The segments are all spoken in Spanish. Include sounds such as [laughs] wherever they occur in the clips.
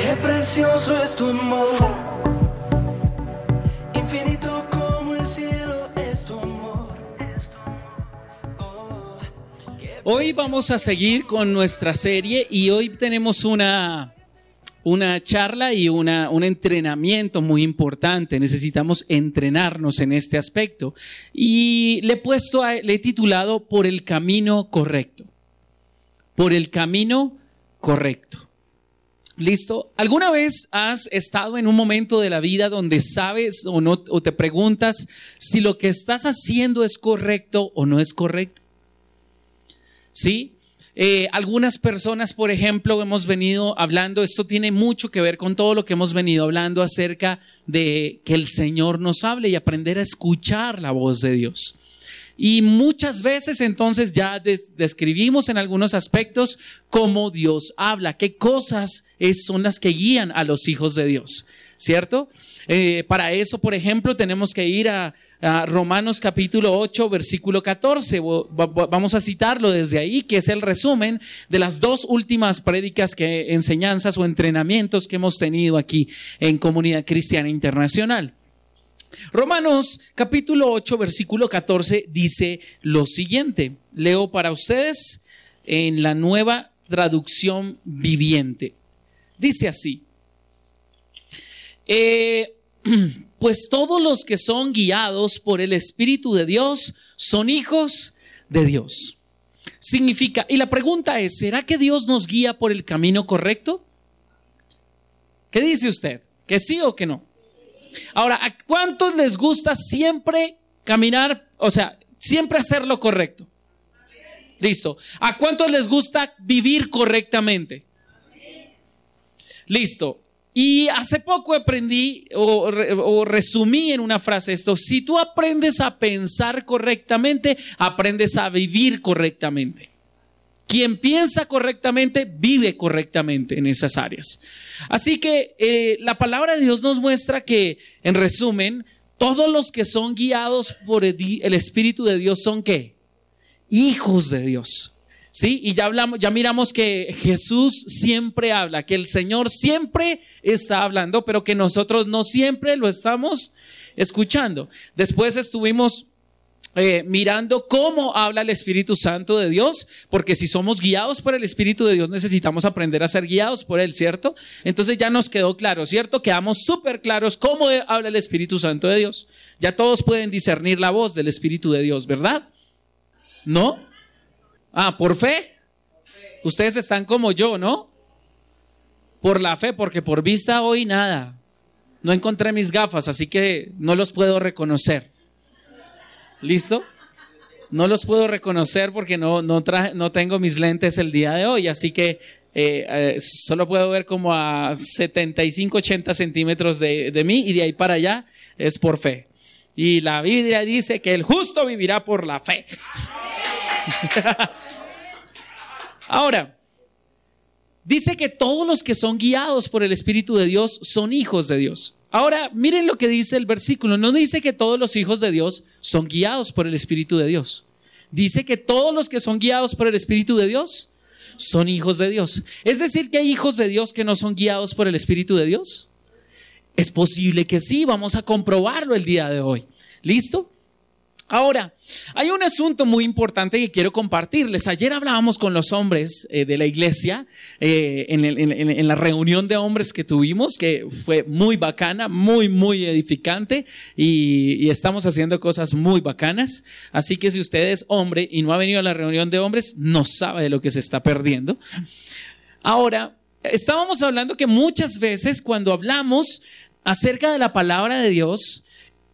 Qué precioso es tu amor. Infinito como el cielo es tu amor. Oh, Hoy vamos a seguir con nuestra serie y hoy tenemos una, una charla y una, un entrenamiento muy importante. Necesitamos entrenarnos en este aspecto. Y le he puesto, a- le he titulado Por el camino correcto. Por el camino correcto. ¿Listo? ¿Alguna vez has estado en un momento de la vida donde sabes o no, o te preguntas si lo que estás haciendo es correcto o no es correcto? ¿sí? Eh, algunas personas, por ejemplo, hemos venido hablando, esto tiene mucho que ver con todo lo que hemos venido hablando acerca de que el Señor nos hable y aprender a escuchar la voz de Dios. Y muchas veces entonces ya des- describimos en algunos aspectos cómo Dios habla, qué cosas son las que guían a los hijos de Dios, ¿cierto? Eh, para eso, por ejemplo, tenemos que ir a, Romanos capítulo 8, versículo 14. Vo- va- va- Vamos a citarlo desde ahí, que es el resumen de las dos últimas prédicas, que, enseñanzas o entrenamientos que hemos tenido aquí en Comunidad Cristiana Internacional. Romanos capítulo 8, versículo 14 dice lo siguiente. Leo para ustedes en la nueva traducción viviente. Dice así. Eh, [clears throat] pues todos los que son guiados por el Espíritu de Dios son hijos de Dios. Significa, y la pregunta es, ¿será que Dios nos guía por el camino correcto? ¿Qué dice usted? ¿Que sí o que no? Ahora, ¿a cuántos les gusta siempre caminar, o sea, siempre hacer lo correcto? Listo. ¿A cuántos les gusta vivir correctamente? Listo. Y hace poco aprendí o, o resumí en una frase esto, si tú aprendes a pensar correctamente, aprendes a vivir correctamente. Quien piensa correctamente, vive correctamente en esas áreas. Así que eh, la palabra de Dios nos muestra que, en resumen, todos los que son guiados por el, Espíritu de Dios son qué? Hijos de Dios. ¿Sí? Y ya hablamos, ya miramos que Jesús siempre habla, que el Señor siempre está hablando, pero que nosotros no siempre lo estamos escuchando. Después estuvimos eh, mirando cómo habla el Espíritu Santo de Dios, porque si somos guiados por el Espíritu de Dios necesitamos aprender a ser guiados por Él, ¿cierto? Entonces ya nos quedó claro, ¿cierto? Quedamos súper claros cómo habla el Espíritu Santo de Dios. Ya todos pueden discernir la voz del Espíritu de Dios, ¿verdad? ¿No? Ah, por fe. Ustedes están como yo, ¿no? Por la fe, porque por vista hoy nada. No encontré mis gafas, así que no los puedo reconocer. ¿Listo? No los puedo reconocer porque no, no, traje- no tengo mis lentes el día de hoy, así que eh, eh, solo puedo ver como a 75, 80 centímetros de, de mí y de ahí para allá es por fe. Y la Biblia dice que el justo vivirá por la fe. [laughs] Ahora, dice que todos los que son guiados por el Espíritu de Dios son hijos de Dios. Ahora, miren lo que dice el versículo. No dice que todos los hijos de Dios son guiados por el Espíritu de Dios. Dice que todos los que son guiados por el Espíritu de Dios son hijos de Dios. Es decir, que hay hijos de Dios que no son guiados por el Espíritu de Dios. Es posible que sí, vamos a comprobarlo el día de hoy. ¿Listo? Ahora, hay un asunto muy importante que quiero compartirles. Ayer hablábamos con los hombres eh, de la iglesia eh, en, la reunión de hombres que tuvimos, que fue muy bacana, muy, muy edificante y, y estamos haciendo cosas muy bacanas. Así que si usted es hombre y no ha venido a la reunión de hombres, no sabe de lo que se está perdiendo. Ahora, estábamos hablando que muchas veces cuando hablamos acerca de la palabra de Dios,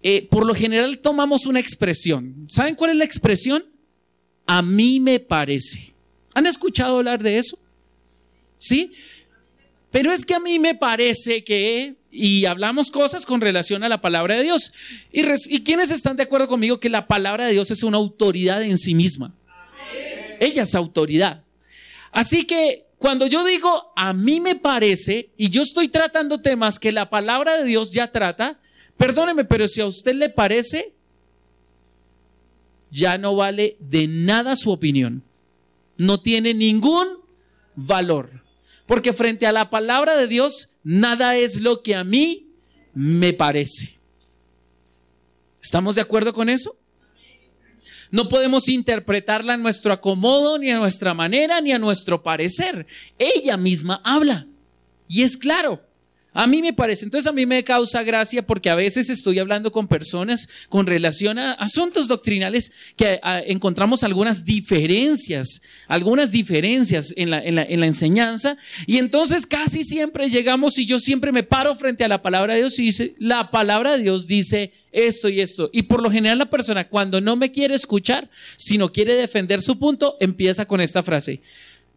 eh, por lo general tomamos una expresión. ¿Saben cuál es la expresión? A mí me parece. ¿Han escuchado hablar de eso? ¿Sí? Pero es que a mí me parece que, y hablamos cosas con relación a la palabra de Dios. ¿Y, res- ¿y quiénes están de acuerdo conmigo que la palabra de Dios es una autoridad en sí misma? Ella es autoridad. Así que cuando yo digo a mí me parece y yo estoy tratando temas que la palabra de Dios ya trata, perdóneme, pero si a usted le parece, ya no vale de nada su opinión. No tiene ningún valor. Porque frente a la palabra de Dios, nada es lo que a mí me parece. ¿Estamos de acuerdo con eso? No podemos interpretarla a nuestro acomodo, ni a nuestra manera, ni a nuestro parecer. Ella misma habla. Y es claro. A mí me parece, entonces a mí me causa gracia porque a veces estoy hablando con personas con relación a asuntos doctrinales que encontramos algunas diferencias, algunas diferencias en la, en, la, en la, enseñanza y entonces casi siempre llegamos y yo siempre me paro frente a la palabra de Dios y dice, la palabra de Dios dice esto y esto. Y por lo general la persona cuando no me quiere escuchar, sino quiere defender su punto, empieza con esta frase.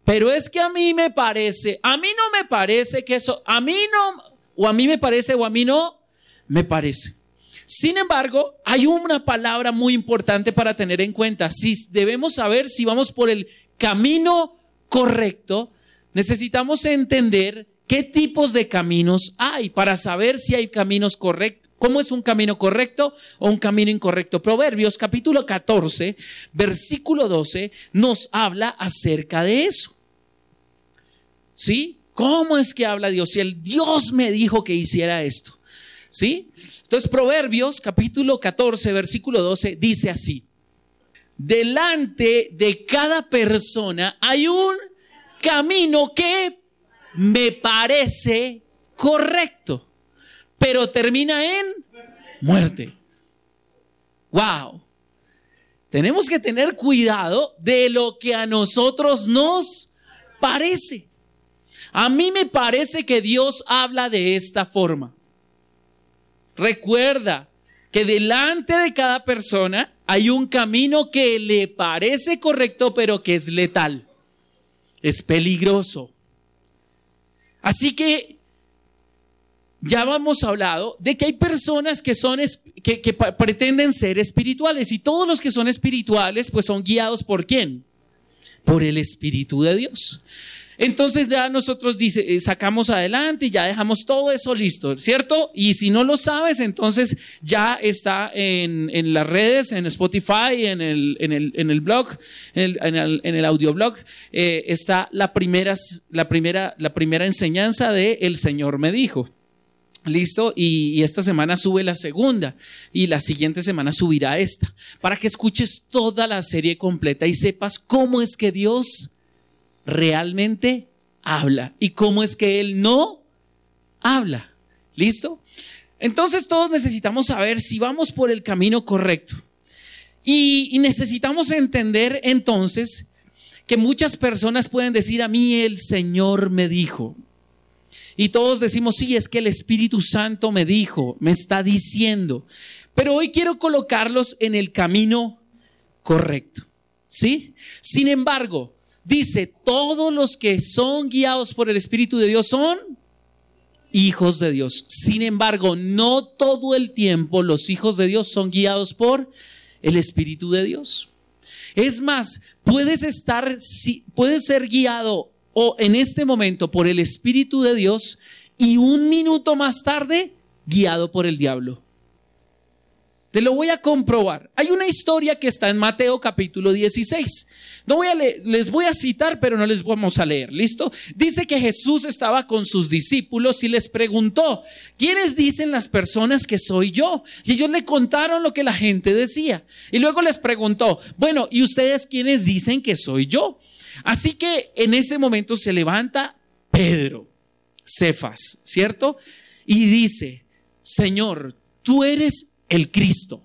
Pero es que a mí me parece, a mí no me parece que eso, a mí no, o a mí me parece o a mí no, me parece. Sin embargo, hay una palabra muy importante para tener en cuenta. Si debemos saber si vamos por el camino correcto, necesitamos entender qué tipos de caminos hay para saber si hay caminos correctos. ¿Cómo es un camino correcto o un camino incorrecto? Proverbios capítulo 14, versículo 12 nos habla acerca de eso. ¿Sí? ¿Cómo es que habla Dios? Si el Dios me dijo que hiciera esto. ¿Sí? Entonces, Proverbios capítulo 14, versículo 12 dice así. Delante de cada persona hay un camino que me parece correcto, pero termina en muerte. Wow. Tenemos que tener cuidado de lo que a nosotros nos parece. A mí me parece que Dios habla de esta forma. Recuerda que delante de cada persona hay un camino que le parece correcto, pero que es letal. Es peligroso. Así que ya hemos hablado de que hay personas que son que, pretenden ser espirituales y todos los que son espirituales pues son guiados por quién? Por el Espíritu de Dios. Entonces ya nosotros eh, sacamos adelante y ya dejamos todo eso listo, ¿cierto? Y si no lo sabes, entonces ya está en, las redes, en Spotify, en el, el, el blog, en el, en el, audioblog, eh, está la primera, la, primera, la primera enseñanza de El Señor me dijo. Listo, y, esta semana sube la segunda y la siguiente semana subirá esta, para que escuches toda la serie completa y sepas cómo es que Dios realmente habla y cómo es que Él no habla. ¿Listo? Entonces todos necesitamos saber si vamos por el camino correcto. Y, necesitamos entender entonces que muchas personas pueden decir a mí el Señor me dijo. Y todos decimos, sí, es que el Espíritu Santo me dijo, me está diciendo. Pero hoy quiero colocarlos en el camino correcto. ¿Sí? Sin embargo, dice, todos los que son guiados por el Espíritu de Dios son hijos de Dios. Sin embargo, no todo el tiempo los hijos de Dios son guiados por el Espíritu de Dios. Es más, puedes estar, puedes ser guiado o en este momento por el Espíritu de Dios y un minuto más tarde guiado por el diablo. Te lo voy a comprobar. Hay una historia que está en Mateo capítulo 16. No voy a les voy a citar, pero no les vamos a leer. ¿Listo? Dice que Jesús estaba con sus discípulos y les preguntó, ¿quiénes dicen las personas que soy yo? Y ellos le contaron lo que la gente decía. Y luego les preguntó, bueno, ¿y ustedes quiénes dicen que soy yo? Así que en ese momento se levanta Pedro, Cefas, ¿cierto? Y dice, Señor, tú eres el Cristo,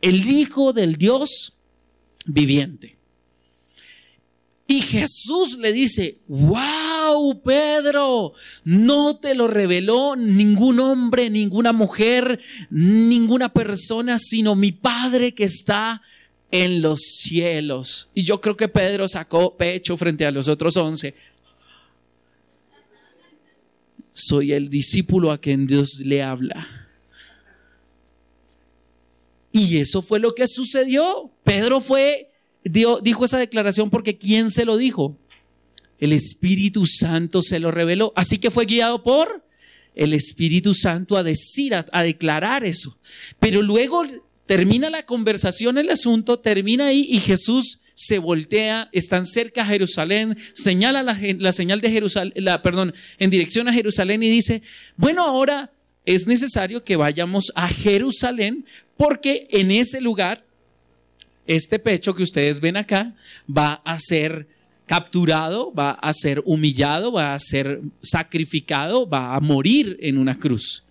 el Hijo del Dios viviente. Y Jesús le dice, wow, Pedro, no te lo reveló ningún hombre, ninguna mujer, ninguna persona, sino mi Padre que está en los cielos. Y yo creo que Pedro sacó pecho frente a los otros once. Soy el discípulo a quien Dios le habla. Y eso fue lo que sucedió. Pedro fue, dijo esa declaración porque ¿quién se lo dijo? El Espíritu Santo se lo reveló. Así que fue guiado por el Espíritu Santo a decir, a, declarar eso. Pero luego termina la conversación, el asunto termina ahí y Jesús se voltea, están cerca a Jerusalén, señala la, la señal de Jerusalén, la, perdón, en dirección a Jerusalén y dice, bueno, ahora es necesario que vayamos a Jerusalén porque en ese lugar, este pecho que ustedes ven acá va a ser capturado, va a ser humillado, va a ser sacrificado, va a morir en una cruz.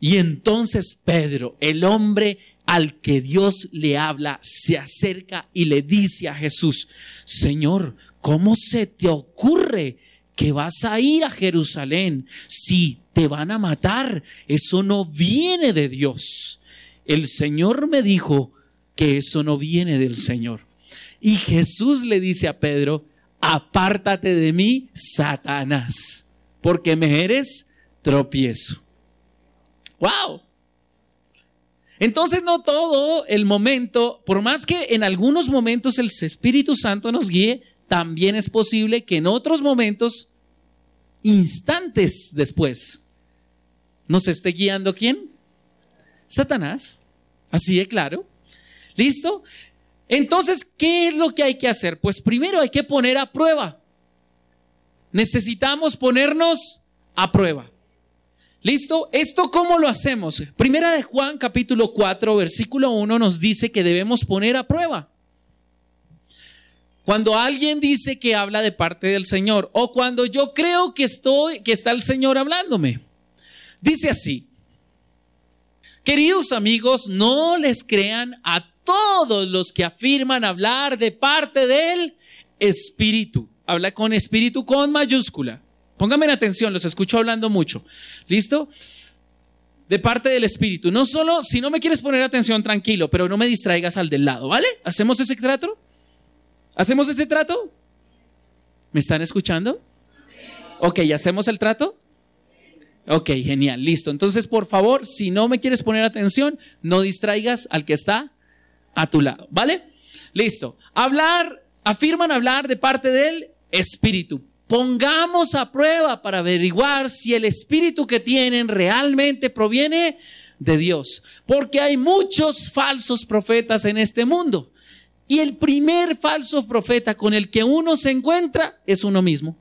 Y entonces Pedro, el hombre al que Dios le habla, se acerca y le dice a Jesús, Señor, ¿cómo se te ocurre que vas a ir a Jerusalén si te van a matar? Eso no viene de Dios. El Señor me dijo que eso no viene del Señor. Y Jesús le dice a Pedro, apártate de mí, Satanás, porque me eres tropiezo. ¡Wow! Entonces no todo el momento, por más que en algunos momentos el Espíritu Santo nos guíe, también es posible que en otros momentos, instantes después, nos esté guiando quién? Satanás. Así de claro. ¿Listo? Entonces, ¿qué es lo que hay que hacer? Pues primero hay que poner a prueba. Necesitamos ponernos a prueba. ¿Listo? ¿Esto cómo lo hacemos? Primera de Juan capítulo 4 versículo 1 nos dice que debemos poner a prueba. Cuando alguien dice que habla de parte del Señor o cuando yo creo que está el Señor hablándome. Dice así: Queridos amigos, no les crean a todos los que afirman hablar de parte del Espíritu. Habla con Espíritu con mayúscula. Pónganme en atención, los escucho hablando mucho. ¿Listo? De parte del Espíritu. No solo, si no me quieres poner atención, tranquilo, pero no me distraigas al del lado, ¿vale? ¿Hacemos ese trato? ¿Hacemos ese trato? ¿Me están escuchando? Ok, ¿hacemos el trato? Ok, genial, listo. Entonces, por favor, si no me quieres poner atención, no distraigas al que está a tu lado, ¿vale? Listo. Hablar, afirman hablar de parte del Espíritu. Pongamos a prueba para averiguar si el espíritu que tienen realmente proviene de Dios. Porque hay muchos falsos profetas en este mundo. Y el primer falso profeta con el que uno se encuentra es uno mismo.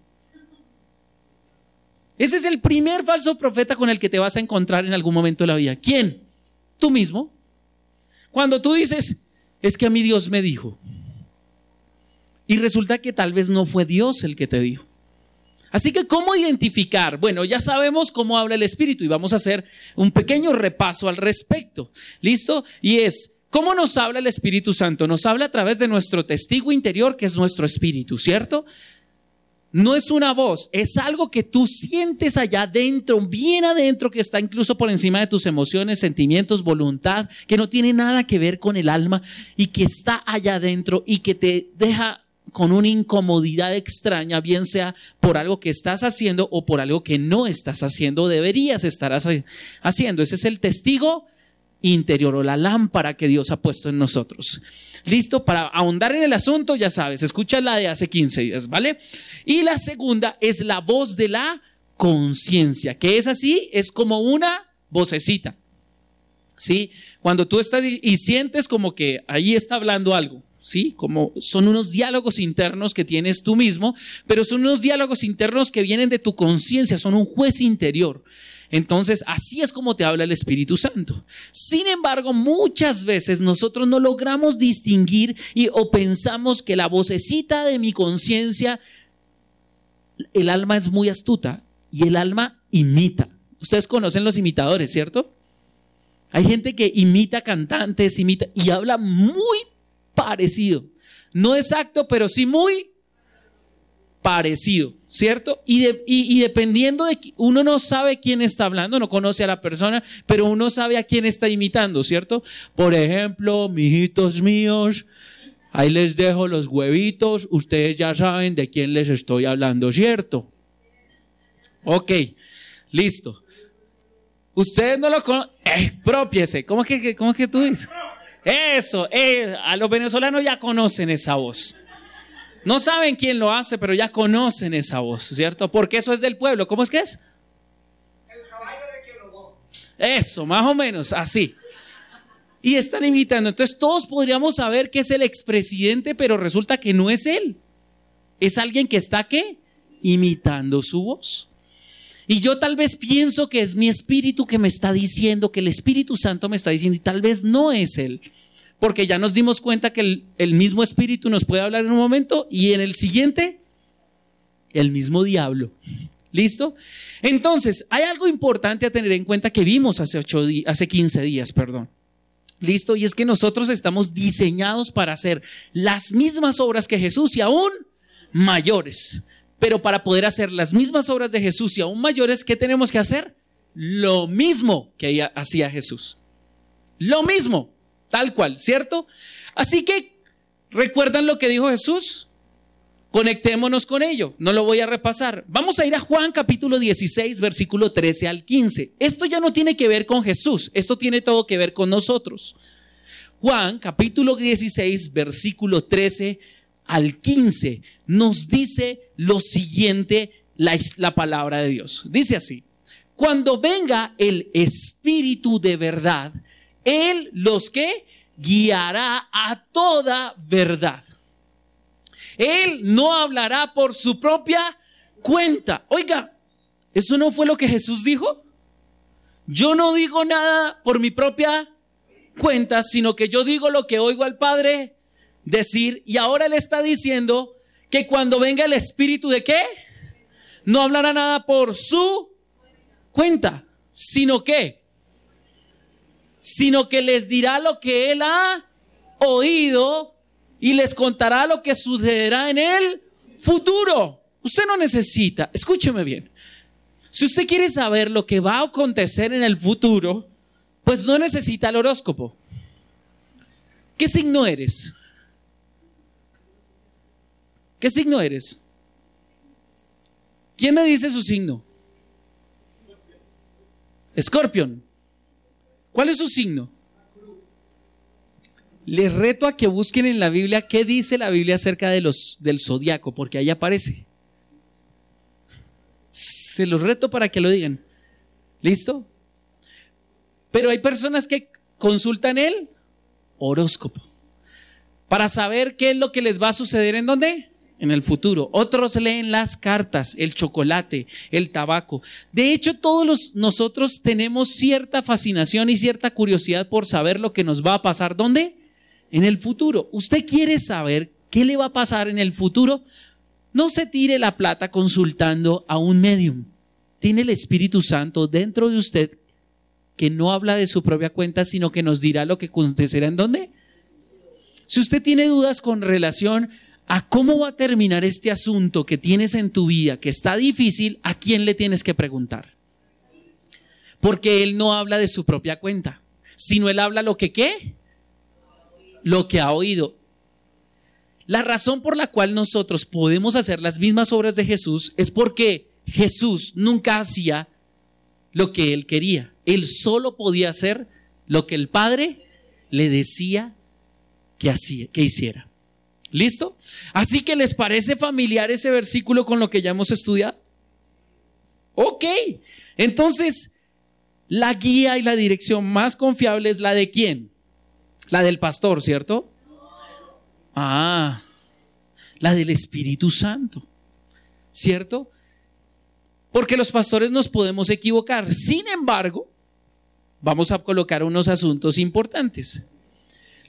Ese es el primer falso profeta con el que te vas a encontrar en algún momento de la vida. ¿Quién? Tú mismo. Cuando tú dices, es que a mí Dios me dijo. Y resulta que tal vez no fue Dios el que te dijo. Así que, ¿cómo identificar? Bueno, ya sabemos cómo habla el Espíritu y vamos a hacer un pequeño repaso al respecto. ¿Listo? Y es, ¿cómo nos habla el Espíritu Santo? Nos habla a través de nuestro testigo interior, que es nuestro Espíritu, ¿cierto? No es una voz, es algo que tú sientes allá adentro, bien adentro, que está incluso por encima de tus emociones, sentimientos, voluntad, que no tiene nada que ver con el alma y que está allá adentro y que te deja con una incomodidad extraña, bien sea por algo que estás haciendo o por algo que no estás haciendo, deberías estar haciendo. Ese es el testigo interior o la lámpara que Dios ha puesto en nosotros. Listo, para ahondar en el asunto, ya sabes, escucha la de hace 15 días, ¿vale? Y la segunda es la voz de la conciencia, que es así, es como una vocecita. ¿Sí? Cuando tú estás y sientes como que ahí está hablando algo, ¿sí? Como son unos diálogos internos que tienes tú mismo, pero son unos diálogos internos que vienen de tu conciencia, son un juez interior. Entonces, así es como te habla el Espíritu Santo. Sin embargo, muchas veces nosotros no logramos distinguir y o pensamos que la vocecita de mi conciencia, el alma es muy astuta y el alma imita. Ustedes conocen los imitadores, ¿cierto? Hay gente que imita cantantes, imita y habla muy parecido. No exacto, pero sí muy parecido, ¿cierto? Y, dependiendo de, uno no sabe quién está hablando, no conoce a la persona, pero uno sabe a quién está imitando, ¿cierto? Por ejemplo, mijitos míos, ahí les dejo los huevitos, ustedes ya saben de quién les estoy hablando, ¿cierto? Ok, listo. Ustedes no lo conocen, eh, ¿Cómo es que, cómo que tú dices? Eso, eh, a los venezolanos ya conocen esa voz. No saben quién lo hace, pero ya conocen esa voz, ¿cierto? Porque eso es del pueblo. ¿Cómo es que es? El caballo de quien lo Eso, más o menos, así. y están imitando. Entonces todos podríamos saber que es el expresidente, pero resulta que no es él. Es alguien que está qué? Imitando su voz. Y yo tal vez pienso que es mi espíritu que me está diciendo, que el Espíritu Santo me está diciendo, y tal vez no es él. Porque ya nos dimos cuenta que el, mismo espíritu nos puede hablar en un momento y en el siguiente, el mismo diablo. ¿Listo? Entonces, hay algo importante a tener en cuenta que vimos hace, ocho hace 15 días, perdón. ¿Listo? Y es que nosotros estamos diseñados para hacer las mismas obras que Jesús y aún mayores. Pero para poder hacer las mismas obras de Jesús y aún mayores, ¿qué tenemos que hacer? Lo mismo que hacía Jesús. Lo mismo, tal cual, ¿cierto? Así que, ¿recuerdan lo que dijo Jesús? Conectémonos con ello, no lo voy a repasar. Vamos a ir a Juan capítulo 16, versículo 13 al 15. Esto ya no tiene que ver con Jesús, esto tiene todo que ver con nosotros. Juan capítulo 16, versículo 13 al 15 nos dice lo siguiente la, la palabra de Dios. Dice así, cuando venga el Espíritu de verdad, Él los que guiará a toda verdad él no hablará por su propia cuenta. Oiga, ¿eso no fue lo que Jesús dijo? Yo no digo nada por mi propia cuenta, sino que yo digo lo que oigo al Padre decir. Y ahora Él está diciendo que cuando venga el Espíritu de qué? No hablará nada por su cuenta, sino que, sino que les dirá lo que Él ha oído y les contará lo que sucederá en el futuro. Usted no necesita, escúcheme bien, si usted quiere saber lo que va a acontecer en el futuro, pues no necesita el horóscopo. ¿Qué signo eres? ¿Qué signo eres? ¿Quién me dice su signo? Escorpión. ¿Cuál es su signo? Les reto a que busquen en la Biblia qué dice la Biblia acerca de los, del zodiaco, porque ahí aparece. Se los reto para que lo digan. ¿Listo? Pero hay personas que consultan el horóscopo para saber qué es lo que les va a suceder en dónde? En el futuro. Otros leen las cartas, el chocolate, el tabaco. De hecho, todos nosotros tenemos cierta fascinación y cierta curiosidad por saber lo que nos va a pasar. ¿Dónde? en el futuro. ¿Usted quiere saber qué le va a pasar en el futuro? No se tire la plata consultando a un medium. Tiene el Espíritu Santo dentro de usted que no habla de su propia cuenta, sino que nos dirá lo que acontecerá en dónde. Si usted tiene dudas con relación a cómo va a terminar este asunto que tienes en tu vida, que está difícil, ¿a quién le tienes que preguntar? Porque él no habla de su propia cuenta, sino él habla lo que qué? lo que ha oído. La razón por la cual nosotros podemos hacer las mismas obras de Jesús es porque Jesús nunca hacía lo que él quería. Él solo podía hacer lo que el Padre le decía que, hacía, que hiciera. ¿Listo? Así que les parece familiar ese versículo con lo que ya hemos estudiado. Ok, entonces la guía y la dirección más confiable es la de quién? La del pastor, ¿cierto? Ah, la del Espíritu Santo, ¿cierto? Porque los pastores nos podemos equivocar. Sin embargo, vamos a colocar unos asuntos importantes.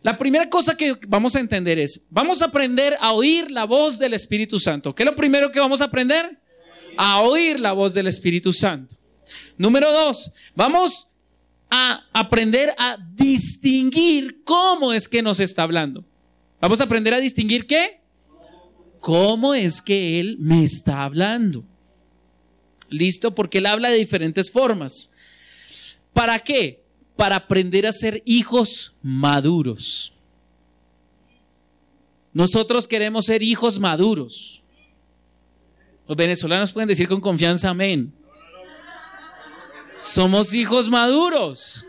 La primera cosa que vamos a entender es, vamos a aprender a oír la voz del Espíritu Santo. ¿Qué es lo primero que vamos a aprender? A oír la voz del Espíritu Santo. Número dos, vamos a aprender a distinguir cómo es que nos está hablando. Vamos a aprender a distinguir qué? ¿Cómo es que Él me está hablando? ¿Listo? Porque Él habla de diferentes formas. ¿Para qué? Para aprender a ser hijos maduros. Nosotros queremos ser hijos maduros. Los venezolanos pueden decir con confianza amén. Somos hijos maduros.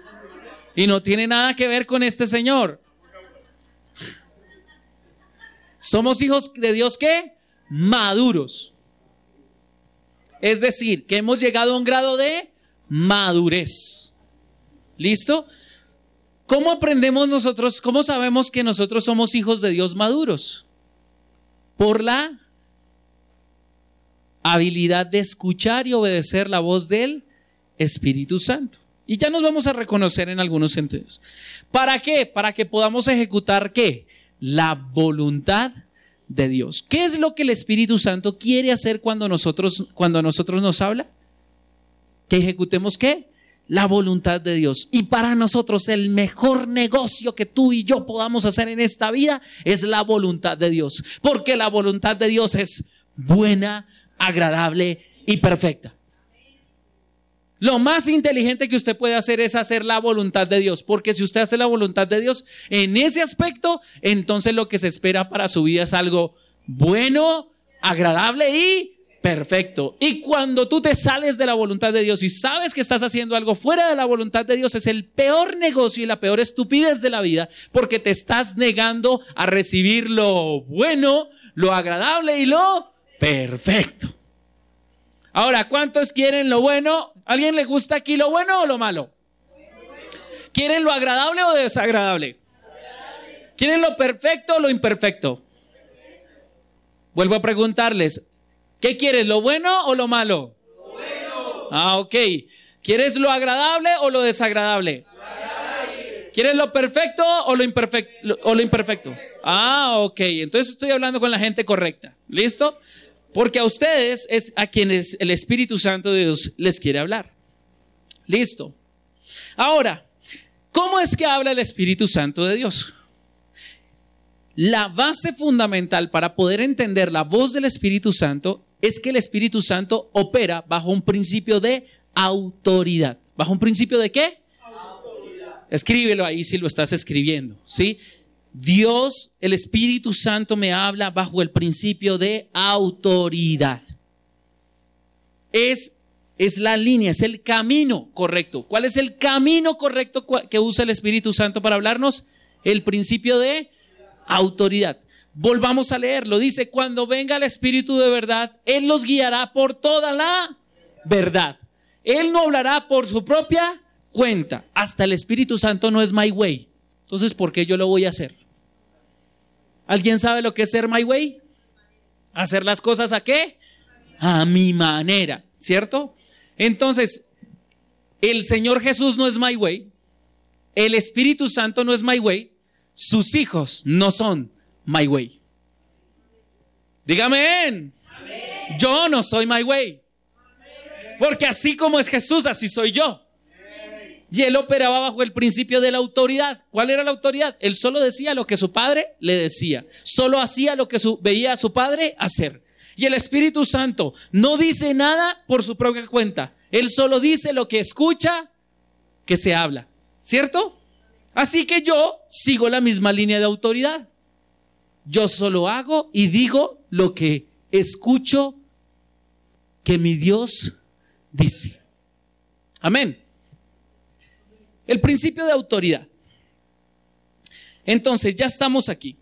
Y no tiene nada que ver con este Señor. Somos hijos de Dios que maduros. Es decir, que hemos llegado a un grado de madurez. ¿Listo? ¿Cómo aprendemos nosotros, cómo sabemos que nosotros somos hijos de Dios maduros? Por la habilidad de escuchar y obedecer la voz del Espíritu Santo. Y ya nos vamos a reconocer en algunos sentidos. ¿Para qué? Para que podamos ejecutar qué? La voluntad de Dios. ¿Qué es lo que el Espíritu Santo quiere hacer cuando nosotros, cuando nosotros nos habla? Que ejecutemos qué? La voluntad de Dios. Y para nosotros el mejor negocio que tú y yo podamos hacer en esta vida es la voluntad de Dios. Porque la voluntad de Dios es buena, agradable y perfecta. Lo más inteligente que usted puede hacer es hacer la voluntad de Dios, porque si usted hace la voluntad de Dios en ese aspecto, entonces lo que se espera para su vida es algo bueno, agradable y perfecto. Y cuando tú te sales de la voluntad de Dios y sabes que estás haciendo algo fuera de la voluntad de Dios, es el peor negocio y la peor estupidez de la vida, porque te estás negando a recibir lo bueno, lo agradable y lo perfecto. Ahora, ¿cuántos quieren lo bueno? ¿Alguien le gusta aquí lo bueno o lo malo? ¿Quieren lo agradable o desagradable? ¿Quieren lo perfecto o lo imperfecto? Vuelvo a preguntarles, ¿qué quieres, lo bueno o lo malo? Ah, ok. ¿Quieres lo agradable o lo desagradable? ¿Quieres lo perfecto o lo imperfecto? O lo imperfecto? Ah, ok. Entonces estoy hablando con la gente correcta. ¿Listo? Porque a ustedes es a quienes el Espíritu Santo de Dios les quiere hablar. Listo. Ahora, ¿cómo es que habla el Espíritu Santo de Dios? La base fundamental para poder entender la voz del Espíritu Santo es que el Espíritu Santo opera bajo un principio de autoridad. ¿Bajo un principio de qué? Autoridad. Escríbelo ahí si lo estás escribiendo, ¿sí? Dios, el Espíritu Santo me habla bajo el principio de autoridad. Es, es la línea, es el camino correcto. ¿Cuál es el camino correcto que usa el Espíritu Santo para hablarnos? El principio de autoridad. Volvamos a leerlo. Dice, cuando venga el Espíritu de verdad, Él los guiará por toda la verdad. Él no hablará por su propia cuenta. Hasta el Espíritu Santo no es my way. Entonces, ¿por qué yo lo voy a hacer? ¿Alguien sabe lo que es ser my way? Hacer las cosas a qué? A mi manera, ¿cierto? Entonces, el Señor Jesús no es my way, el Espíritu Santo no es my way, sus hijos no son my way. Dígame, yo no soy my way. Porque así como es Jesús, así soy yo. Y él operaba bajo el principio de la autoridad. ¿Cuál era la autoridad? Él solo decía lo que su padre le decía. Solo hacía lo que veía a su padre hacer. Y el Espíritu Santo no dice nada por su propia cuenta. Él solo dice lo que escucha que se habla. ¿Cierto? Así que yo sigo la misma línea de autoridad. Yo solo hago y digo lo que escucho que mi Dios dice. Amén. El principio de autoridad. Entonces, ya estamos aquí.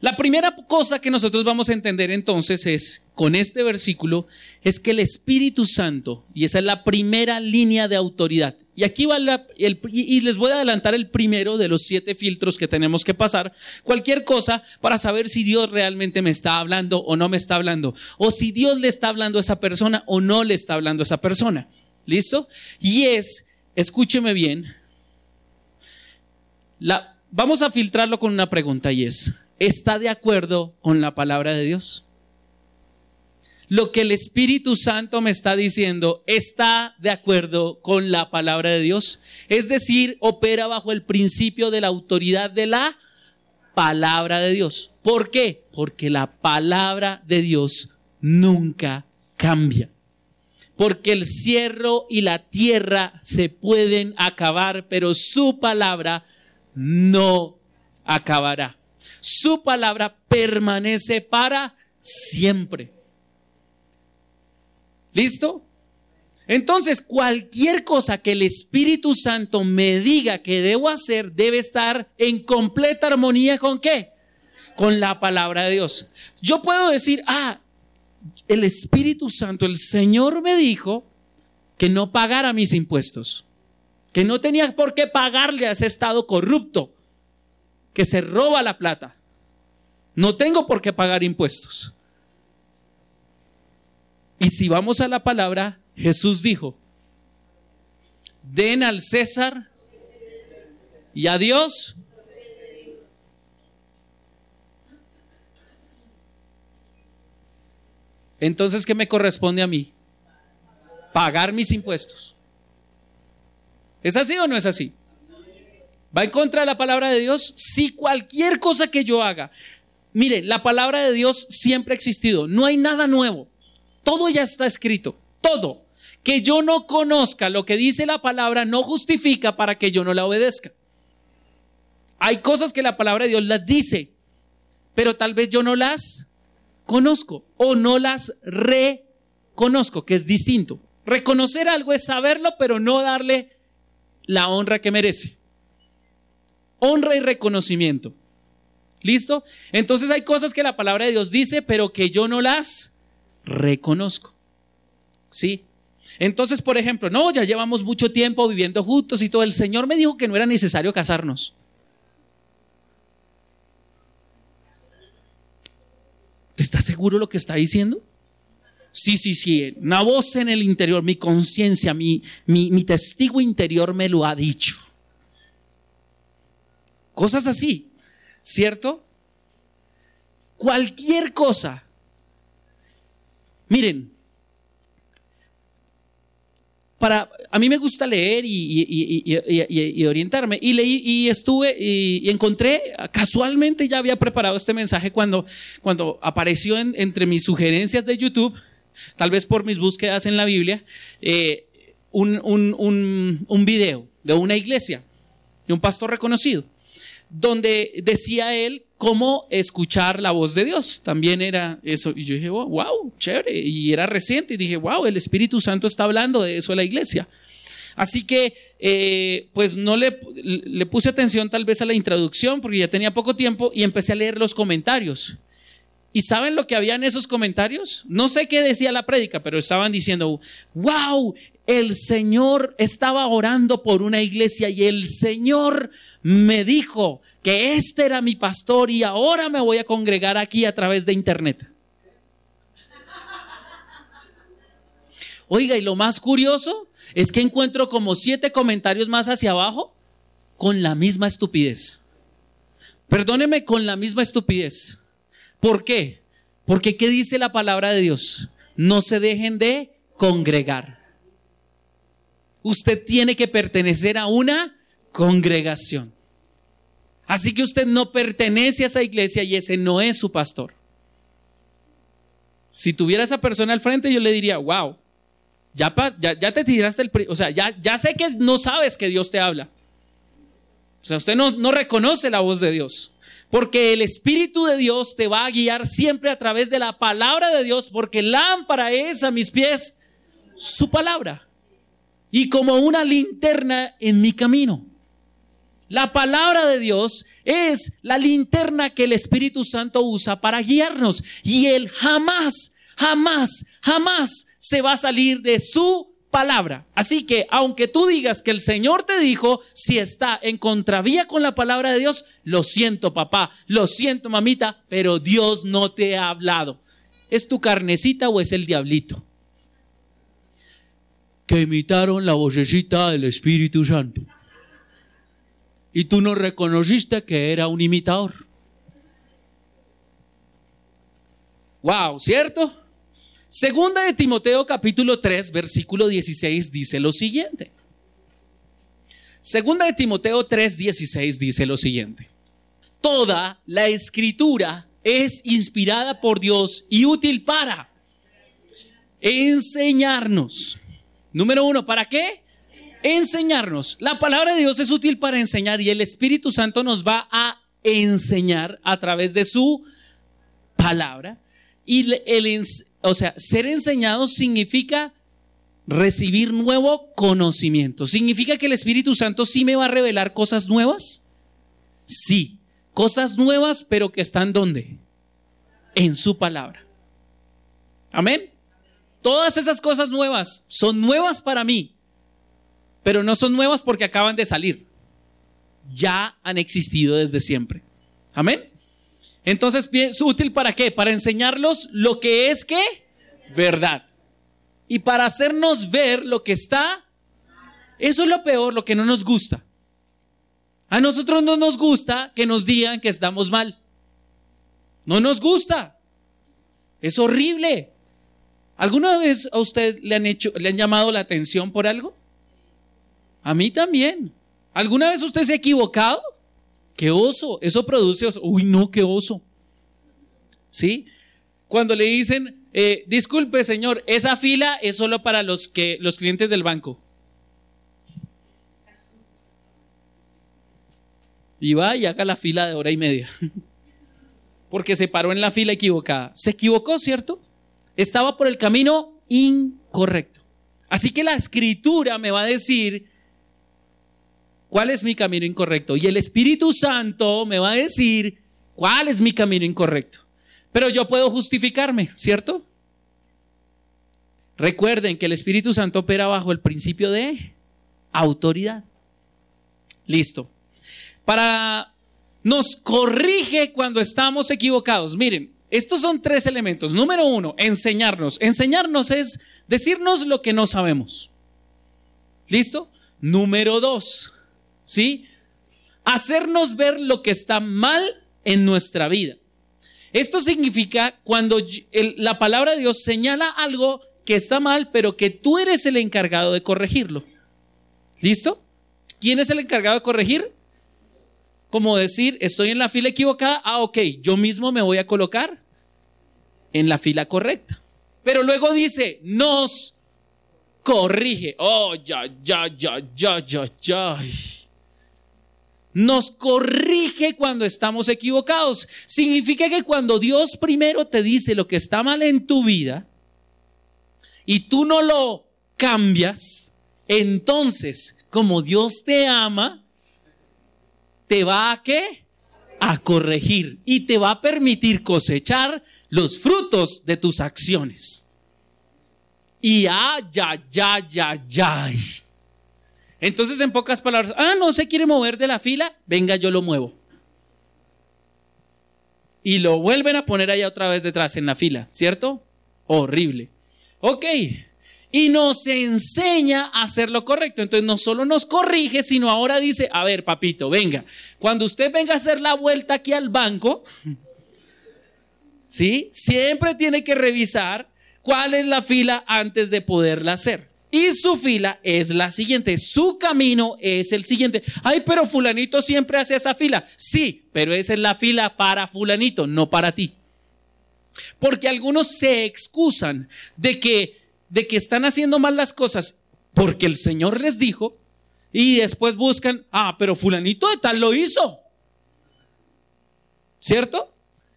La primera cosa que nosotros vamos a entender entonces es, con este versículo, es que el Espíritu Santo, y esa es la primera línea de autoridad, y aquí va el, y les voy a adelantar el primero de los siete filtros que tenemos que pasar, cualquier cosa para saber si Dios realmente me está hablando o no me está hablando, o si Dios le está hablando a esa persona o no le está hablando a esa persona. ¿Listo? Y es escúcheme bien, la, vamos a filtrarlo con una pregunta y es, ¿está de acuerdo con la palabra de Dios? Lo que el Espíritu Santo me está diciendo está de acuerdo con la palabra de Dios. Es decir, opera bajo el principio de la autoridad de la palabra de Dios. ¿Por qué? Porque la palabra de Dios nunca cambia porque el cielo y la tierra se pueden acabar, pero su palabra no acabará. Su palabra permanece para siempre. ¿Listo? Entonces, cualquier cosa que el Espíritu Santo me diga que debo hacer debe estar en completa armonía con qué? Con la palabra de Dios. Yo puedo decir, ah, el Espíritu Santo, el Señor me dijo que no pagara mis impuestos. que no tenía por qué pagarle a ese Estado corrupto que se roba la plata. No tengo por qué pagar impuestos. Y si vamos a la palabra, Jesús dijo, den al César y a Dios. Entonces, ¿qué me corresponde a mí? Pagar mis impuestos. ¿Es así o no es así? ¿Va en contra de la palabra de Dios? Si cualquier cosa que yo haga, mire, la palabra de Dios siempre ha existido, no hay nada nuevo, todo ya está escrito, todo. Que yo no conozca lo que dice la palabra no justifica para que yo no la obedezca. Hay cosas que la palabra de Dios las dice, pero tal vez yo no las conozco o no las reconozco, que es distinto. Reconocer algo es saberlo, pero no darle la honra que merece. Honra y reconocimiento. ¿Listo? Entonces hay cosas que la palabra de Dios dice, pero que yo no las reconozco. ¿Sí? Entonces, por ejemplo, no, ya llevamos mucho tiempo viviendo juntos y todo. El Señor me dijo que no era necesario casarnos. ¿Te estás seguro lo que está diciendo? Sí, sí, sí. Una voz en el interior, mi conciencia, mi, mi, mi testigo interior me lo ha dicho. Cosas así, ¿cierto? Cualquier cosa. Miren, para, a mí me gusta leer y, orientarme. Y leí y estuve y, encontré, casualmente ya había preparado este mensaje cuando, cuando apareció entre mis sugerencias de YouTube, tal vez por mis búsquedas en la Biblia, eh, un, un, un video de una iglesia, de un pastor reconocido donde decía él cómo escuchar la voz de Dios. También era eso. Y yo dije, wow, chévere. Y era reciente. Y dije, wow, el Espíritu Santo está hablando de eso a la iglesia. Así que, eh, pues no le, le puse atención tal vez a la introducción porque ya tenía poco tiempo y empecé a leer los comentarios. ¿Y saben lo que había en esos comentarios? No sé qué decía la prédica, pero estaban diciendo, wow, el Señor estaba orando por una iglesia y el Señor me dijo que este era mi pastor y ahora me voy a congregar aquí a través de internet. Oiga, y lo más curioso es que encuentro como siete comentarios más hacia abajo con la misma estupidez. Perdóneme con la misma estupidez. ¿Por qué? Porque ¿qué dice la palabra de Dios? No se dejen de congregar. Usted tiene que pertenecer a una congregación. Así que usted no pertenece a esa iglesia y ese no es su pastor. Si tuviera esa persona al frente, yo le diría, wow, ya, ya, te tiraste el... O sea, ya, sé que no sabes que Dios te habla. O sea, usted no, no reconoce la voz de Dios. Porque el Espíritu de Dios te va a guiar siempre a través de la palabra de Dios, porque lámpara es a mis pies su palabra. Y como una linterna en mi camino. La palabra de Dios es la linterna que el Espíritu Santo usa para guiarnos. Y Él jamás, jamás, jamás se va a salir de su palabra. Así que aunque tú digas que el Señor te dijo, si está en contravía con la palabra de Dios, lo siento papá, lo siento mamita, pero Dios no te ha hablado. ¿Es tu carnecita o es el diablito? Que imitaron la vocecita del Espíritu Santo. Y tú no reconociste que era un imitador. Wow, ¿cierto? Segunda de Timoteo capítulo 3, versículo 16 dice lo siguiente. Segunda de Timoteo 3, 16 dice lo siguiente. Toda la escritura es inspirada por Dios y útil para enseñarnos. Número uno, ¿para qué? Enseñarnos. La palabra de Dios es útil para enseñar y el Espíritu Santo nos va a enseñar a través de su palabra. Y el, o sea, ser enseñado significa recibir nuevo conocimiento. ¿Significa que el Espíritu Santo sí me va a revelar cosas nuevas? Sí, cosas nuevas, pero que están donde? En su palabra. Amén. Todas esas cosas nuevas son nuevas para mí, pero no son nuevas porque acaban de salir. Ya han existido desde siempre. Amén. Entonces, ¿es útil para qué? Para enseñarlos lo que es que verdad. Y para hacernos ver lo que está. Eso es lo peor, lo que no nos gusta. A nosotros no nos gusta que nos digan que estamos mal. No nos gusta. Es horrible. ¿Alguna vez a usted le han hecho, le han llamado la atención por algo? A mí también. ¿Alguna vez usted se ha equivocado? ¡Qué oso! Eso produce oso. Uy, no, qué oso. ¿Sí? Cuando le dicen, eh, disculpe, señor, esa fila es solo para los, que, los clientes del banco. Y va y haga la fila de hora y media. [laughs] Porque se paró en la fila equivocada. Se equivocó, ¿cierto? Estaba por el camino incorrecto. Así que la escritura me va a decir cuál es mi camino incorrecto. Y el Espíritu Santo me va a decir cuál es mi camino incorrecto. Pero yo puedo justificarme, ¿cierto? Recuerden que el Espíritu Santo opera bajo el principio de autoridad. Listo. Para nos corrige cuando estamos equivocados. Miren, estos son tres elementos. Número uno, enseñarnos. Enseñarnos es decirnos lo que no sabemos. ¿Listo? Número dos, ¿sí? Hacernos ver lo que está mal en nuestra vida. Esto significa cuando la palabra de Dios señala algo que está mal, pero que tú eres el encargado de corregirlo. ¿Listo? ¿Quién es el encargado de corregir? Como decir, estoy en la fila equivocada, ah, ok, yo mismo me voy a colocar en la fila correcta. Pero luego dice, nos corrige. Oh, ya, ya, ya, ya, ya, ya nos corrige cuando estamos equivocados. Significa que cuando Dios primero te dice lo que está mal en tu vida y tú no lo cambias, entonces, como Dios te ama, te va a qué? A corregir y te va a permitir cosechar los frutos de tus acciones. Y ya, ya, ya, ya, ya. Entonces, en pocas palabras, ah, no se quiere mover de la fila, venga, yo lo muevo. Y lo vuelven a poner allá otra vez detrás en la fila, ¿cierto? Horrible. Ok. Y nos enseña a hacer lo correcto. Entonces no solo nos corrige, sino ahora dice, a ver, papito, venga, cuando usted venga a hacer la vuelta aquí al banco, ¿sí? Siempre tiene que revisar cuál es la fila antes de poderla hacer. Y su fila es la siguiente, su camino es el siguiente. Ay, pero fulanito siempre hace esa fila. Sí, pero esa es la fila para fulanito, no para ti. Porque algunos se excusan de que, de que están haciendo mal las cosas porque el Señor les dijo y después buscan, ah, pero fulanito de tal lo hizo. ¿Cierto?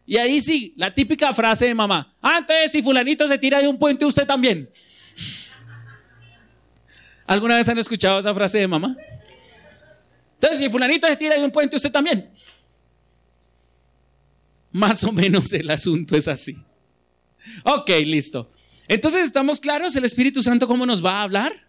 Y ahí sí, la típica frase de mamá, ah, entonces si fulanito se tira de un puente, usted también. [laughs] ¿Alguna vez han escuchado esa frase de mamá? Entonces, si fulanito se tira de un puente, usted también. Más o menos el asunto es así. Ok, listo. Entonces, ¿estamos claros el Espíritu Santo cómo nos va a hablar?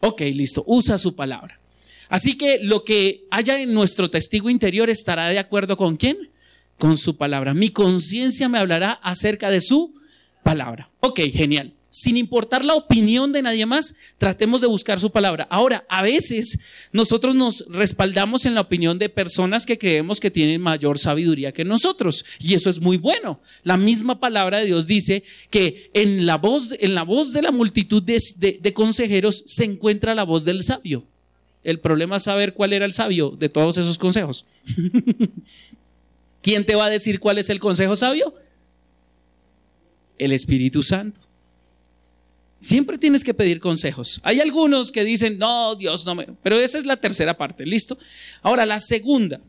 Ok, listo. Usa su palabra. Así que lo que haya en nuestro testigo interior estará de acuerdo con quién? Con su palabra. Mi conciencia me hablará acerca de su palabra. Ok, genial sin importar la opinión de nadie más, tratemos de buscar su palabra. Ahora, a veces nosotros nos respaldamos en la opinión de personas que creemos que tienen mayor sabiduría que nosotros, y eso es muy bueno. La misma palabra de Dios dice que en la voz, en la voz de la multitud de, de consejeros se encuentra la voz del sabio. El problema es saber cuál era el sabio de todos esos consejos. [laughs] ¿Quién te va a decir cuál es el consejo sabio? El Espíritu Santo. Siempre tienes que pedir consejos. Hay algunos que dicen, no, Dios no me... Pero esa es la tercera parte, ¿listo? Ahora, la segunda.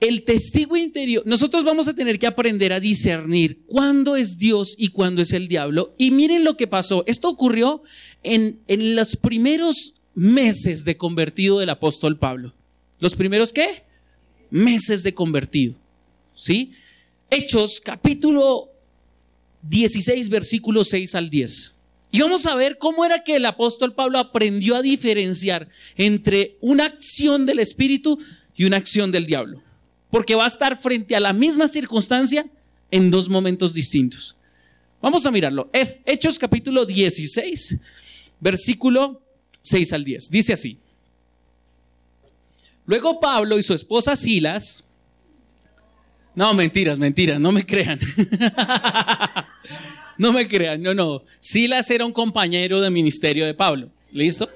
El testigo interior, nosotros vamos a tener que aprender a discernir cuándo es Dios y cuándo es el diablo. Y miren lo que pasó. Esto ocurrió en, en los primeros meses de convertido del apóstol Pablo. ¿Los primeros qué? Meses de convertido. ¿Sí? Hechos capítulo 16, versículos 6 al 10. Y vamos a ver cómo era que el apóstol Pablo aprendió a diferenciar entre una acción del Espíritu y una acción del diablo. Porque va a estar frente a la misma circunstancia en dos momentos distintos. Vamos a mirarlo. Hechos capítulo 16, versículo 6 al 10. Dice así. Luego Pablo y su esposa Silas. No, mentiras, mentiras, no me crean. [laughs] no me crean, no, no. Silas era un compañero de ministerio de Pablo. ¿Listo?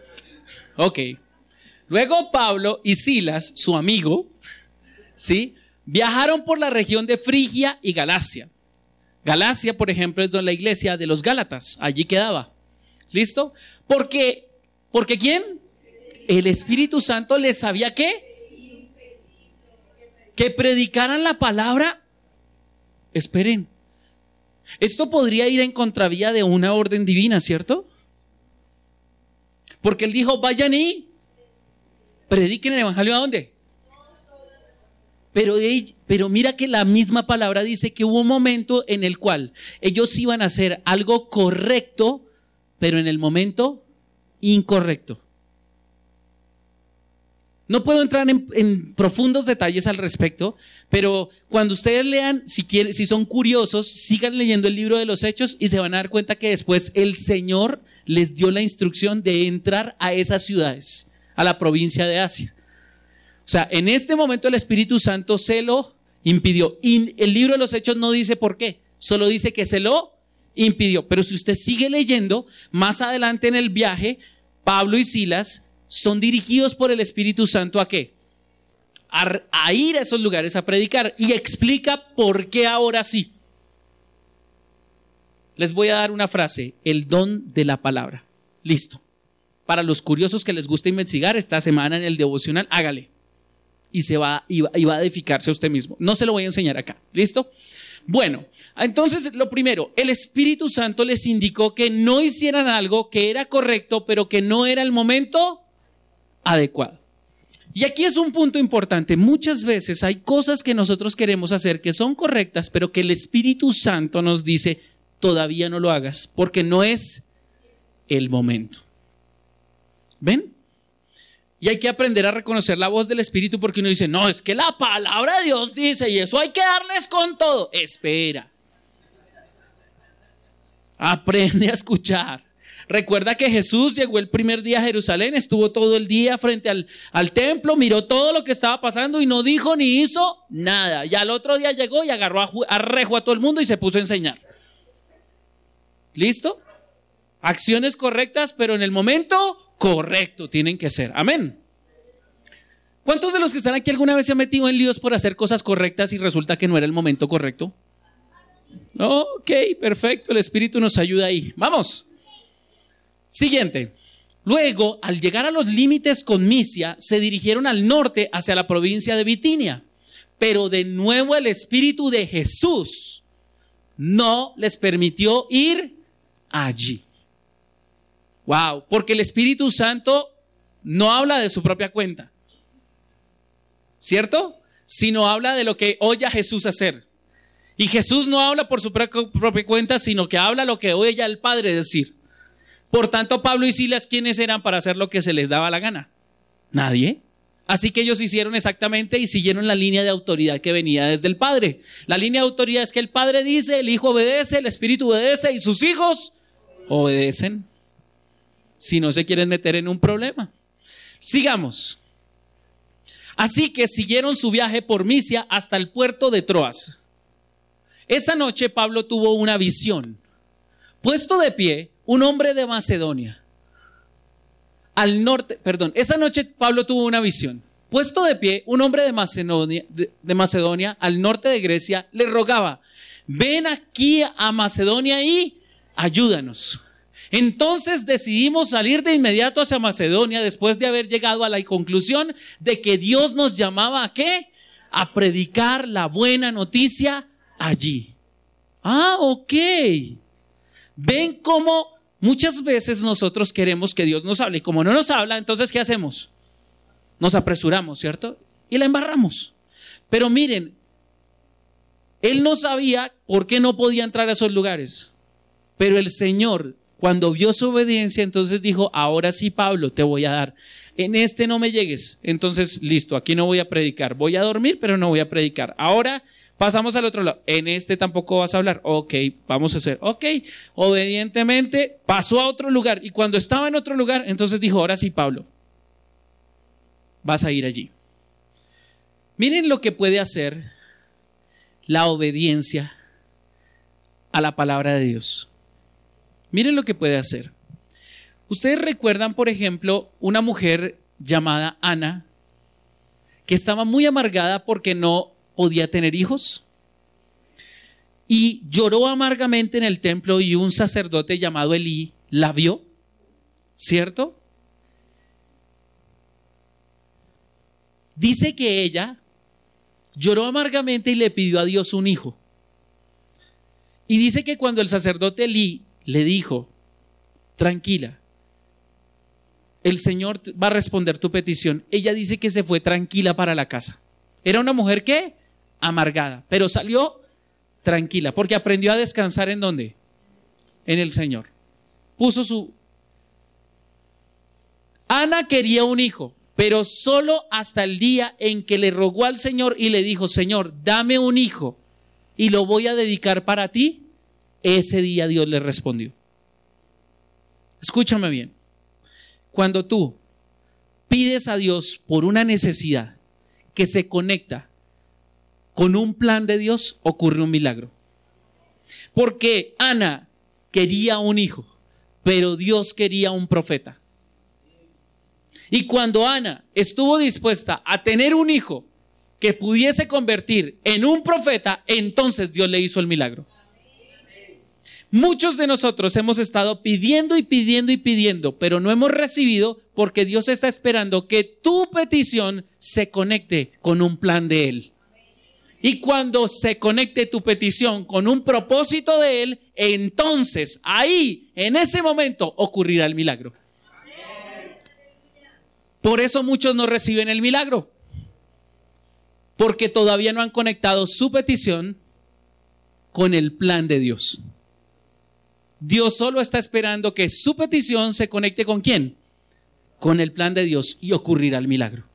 Ok. Luego Pablo y Silas, su amigo, ¿sí? Viajaron por la región de Frigia y Galacia. Galacia, por ejemplo, es donde la iglesia de los Gálatas, allí quedaba. ¿Listo? Porque, porque ¿quién? El Espíritu Santo les sabía qué? Que predicaran la palabra. Esperen. Esto podría ir en contravía de una orden divina, ¿cierto? Porque él dijo, vayan y prediquen el Evangelio a dónde? Pero, pero mira que la misma palabra dice que hubo un momento en el cual ellos iban a hacer algo correcto, pero en el momento incorrecto. No puedo entrar en, profundos detalles al respecto, pero cuando ustedes lean, si, quieren, si son curiosos, sigan leyendo el libro de los hechos y se van a dar cuenta que después el Señor les dio la instrucción de entrar a esas ciudades, a la provincia de Asia. O sea, en este momento el Espíritu Santo se lo impidió. Y el libro de los hechos no dice por qué, solo dice que se lo impidió. Pero si usted sigue leyendo, más adelante en el viaje, Pablo y Silas son dirigidos por el Espíritu Santo a qué? A, ir a esos lugares a predicar. Y explica por qué ahora sí. Les voy a dar una frase, el don de la palabra. Listo. Para los curiosos que les gusta investigar esta semana en el devocional, hágale. Y se va, va, y va a edificarse a usted mismo. No se lo voy a enseñar acá. ¿Listo? Bueno, entonces lo primero, el Espíritu Santo les indicó que no hicieran algo que era correcto, pero que no era el momento adecuado. Y aquí es un punto importante. Muchas veces hay cosas que nosotros queremos hacer que son correctas, pero que el Espíritu Santo nos dice, todavía no lo hagas, porque no es el momento. ¿Ven? Y hay que aprender a reconocer la voz del Espíritu porque uno dice, no, es que la palabra de Dios dice y eso hay que darles con todo. Espera. Aprende a escuchar. Recuerda que Jesús llegó el primer día a Jerusalén, estuvo todo el día frente al, al, templo, miró todo lo que estaba pasando y no dijo ni hizo nada. Y al otro día llegó y agarró a, a rejo a todo el mundo y se puso a enseñar. ¿Listo? Acciones correctas, pero en el momento correcto tienen que ser. Amén. ¿Cuántos de los que están aquí alguna vez se han metido en líos por hacer cosas correctas y resulta que no era el momento correcto? Ok, perfecto, el Espíritu nos ayuda ahí. Vamos. Siguiente. Luego, al llegar a los límites con Misia, se dirigieron al norte hacia la provincia de Bitinia. Pero de nuevo el Espíritu de Jesús no les permitió ir allí. Wow, porque el Espíritu Santo no habla de su propia cuenta. ¿Cierto? Sino habla de lo que oye a Jesús hacer. Y Jesús no habla por su propia cuenta, sino que habla lo que oye al Padre decir. Por tanto, Pablo y Silas, ¿quiénes eran para hacer lo que se les daba la gana? Nadie. Así que ellos hicieron exactamente y siguieron la línea de autoridad que venía desde el Padre. La línea de autoridad es que el Padre dice, el Hijo obedece, el Espíritu obedece y sus hijos obedecen. Si no se quieren meter en un problema. Sigamos. Así que siguieron su viaje por Misia hasta el puerto de Troas. Esa noche Pablo tuvo una visión. Puesto de pie, un hombre de Macedonia, al norte, perdón, esa noche Pablo tuvo una visión. Puesto de pie, un hombre de Macedonia, de, Macedonia, al norte de Grecia, le rogaba, ven aquí a Macedonia y ayúdanos. Entonces decidimos salir de inmediato hacia Macedonia después de haber llegado a la conclusión de que Dios nos llamaba a qué? A predicar la buena noticia allí. Ah, ok. Ven cómo Muchas veces nosotros queremos que Dios nos hable y como no nos habla, entonces ¿qué hacemos? Nos apresuramos, ¿cierto? Y la embarramos. Pero miren, él no sabía por qué no podía entrar a esos lugares, pero el Señor Cuando vio su obediencia, entonces dijo, ahora sí, Pablo, te voy a dar. En este no me llegues. Entonces, listo, aquí no voy a predicar. Voy a dormir, pero no voy a predicar. Ahora pasamos al otro lado. En este tampoco vas a hablar. Ok, vamos a hacer. Ok, obedientemente pasó a otro lugar. Y cuando estaba en otro lugar, entonces dijo, ahora sí, Pablo, vas a ir allí. Miren lo que puede hacer la obediencia a la palabra de Dios. Miren lo que puede hacer. Ustedes recuerdan, por ejemplo, una mujer llamada Ana, que estaba muy amargada porque no podía tener hijos. Y lloró amargamente en el templo y un sacerdote llamado Elí la vio, ¿cierto? Dice que ella lloró amargamente y le pidió a Dios un hijo. Y dice que cuando el sacerdote Elí le dijo, tranquila, el Señor va a responder tu petición, ella dice que se fue tranquila para la casa. Era una mujer que amargada, pero salió tranquila, porque aprendió a descansar en dónde? En el Señor. Puso su... Ana quería un hijo, pero solo hasta el día en que le rogó al Señor y le dijo, Señor, dame un hijo y lo voy a dedicar para ti, ese día Dios le respondió. Escúchame bien. Cuando tú pides a Dios por una necesidad que se conecta con un plan de Dios, ocurre un milagro. Porque Ana quería un hijo, pero Dios quería un profeta. Y cuando Ana estuvo dispuesta a tener un hijo que pudiese convertir en un profeta, entonces Dios le hizo el milagro. Muchos de nosotros hemos estado pidiendo y pidiendo y pidiendo, pero no hemos recibido porque Dios está esperando que tu petición se conecte con un plan de Él. Y cuando se conecte tu petición con un propósito de Él, entonces ahí, en ese momento, ocurrirá el milagro. Por eso muchos no reciben el milagro porque todavía no han conectado su petición con el plan de Dios. Dios solo está esperando que su petición se conecte con quién? Con el plan de Dios y ocurrirá el milagro.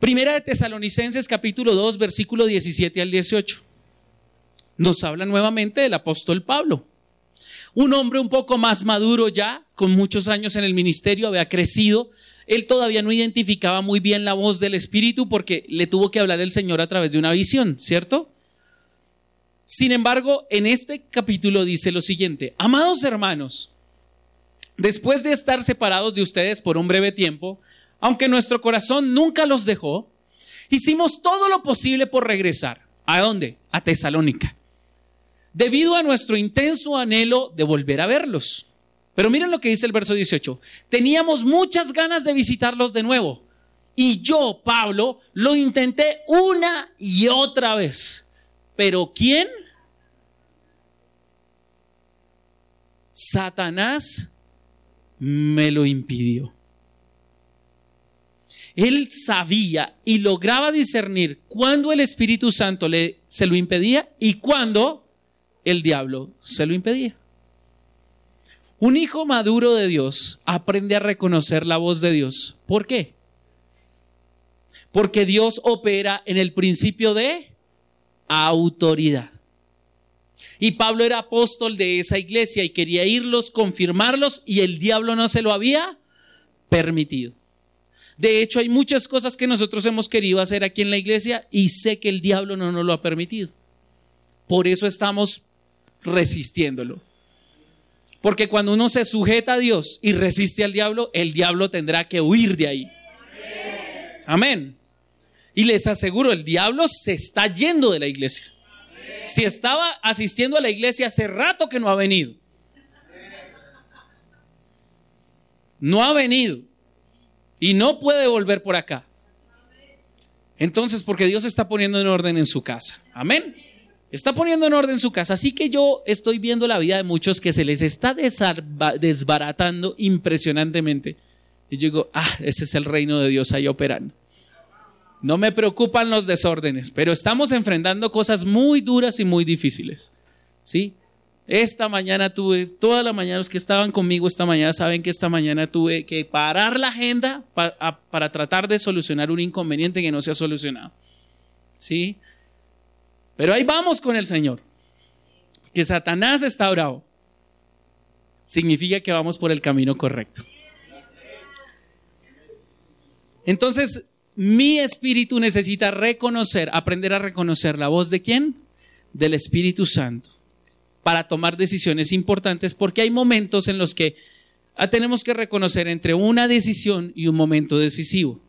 Primera de Tesalonicenses capítulo 2 versículo 17 al 18. Nos habla nuevamente del apóstol Pablo. Un hombre un poco más maduro ya, con muchos años en el ministerio, había crecido, él todavía no identificaba muy bien la voz del Espíritu porque le tuvo que hablar el Señor a través de una visión, ¿cierto? Sin embargo, en este capítulo dice lo siguiente, amados hermanos, después de estar separados de ustedes por un breve tiempo, aunque nuestro corazón nunca los dejó, hicimos todo lo posible por regresar. ¿A dónde? A Tesalónica. Debido a nuestro intenso anhelo de volver a verlos. Pero miren lo que dice el verso 18. Teníamos muchas ganas de visitarlos de nuevo. Y yo, Pablo, lo intenté una y otra vez. Pero ¿quién? Satanás me lo impidió. Él sabía y lograba discernir cuándo el Espíritu Santo le, se lo impedía y cuándo el diablo se lo impedía. Un hijo maduro de Dios aprende a reconocer la voz de Dios. ¿Por qué? Porque Dios opera en el principio de autoridad. Y Pablo era apóstol de esa iglesia y quería irlos, confirmarlos, y el diablo no se lo había permitido. De hecho, hay muchas cosas que nosotros hemos querido hacer aquí en la iglesia y sé que el diablo no nos lo ha permitido. Por eso estamos resistiéndolo. Porque cuando uno se sujeta a Dios y resiste al diablo, el diablo tendrá que huir de ahí. Amén. Y les aseguro, el diablo se está yendo de la iglesia. Si estaba asistiendo a la iglesia hace rato que no ha venido. No ha venido. Y no puede volver por acá. Entonces, porque Dios está poniendo en orden en su casa. Amén. Está poniendo en orden su casa. Así que yo estoy viendo la vida de muchos que se les está desbaratando impresionantemente. Y yo digo, ah, ese es el reino de Dios ahí operando. No me preocupan los desórdenes, pero estamos enfrentando cosas muy duras y muy difíciles. ¿Sí? Esta mañana tuve, toda la mañana los que estaban conmigo esta mañana saben que esta mañana tuve que parar la agenda para tratar de solucionar un inconveniente que no se ha solucionado. ¿Sí? Pero ahí vamos con el Señor. Que Satanás está bravo. Significa que vamos por el camino correcto. Entonces, mi espíritu necesita reconocer, aprender a reconocer la voz de quién? Del Espíritu Santo para tomar decisiones importantes porque hay momentos en los que ah, tenemos que reconocer entre una decisión y un momento decisivo.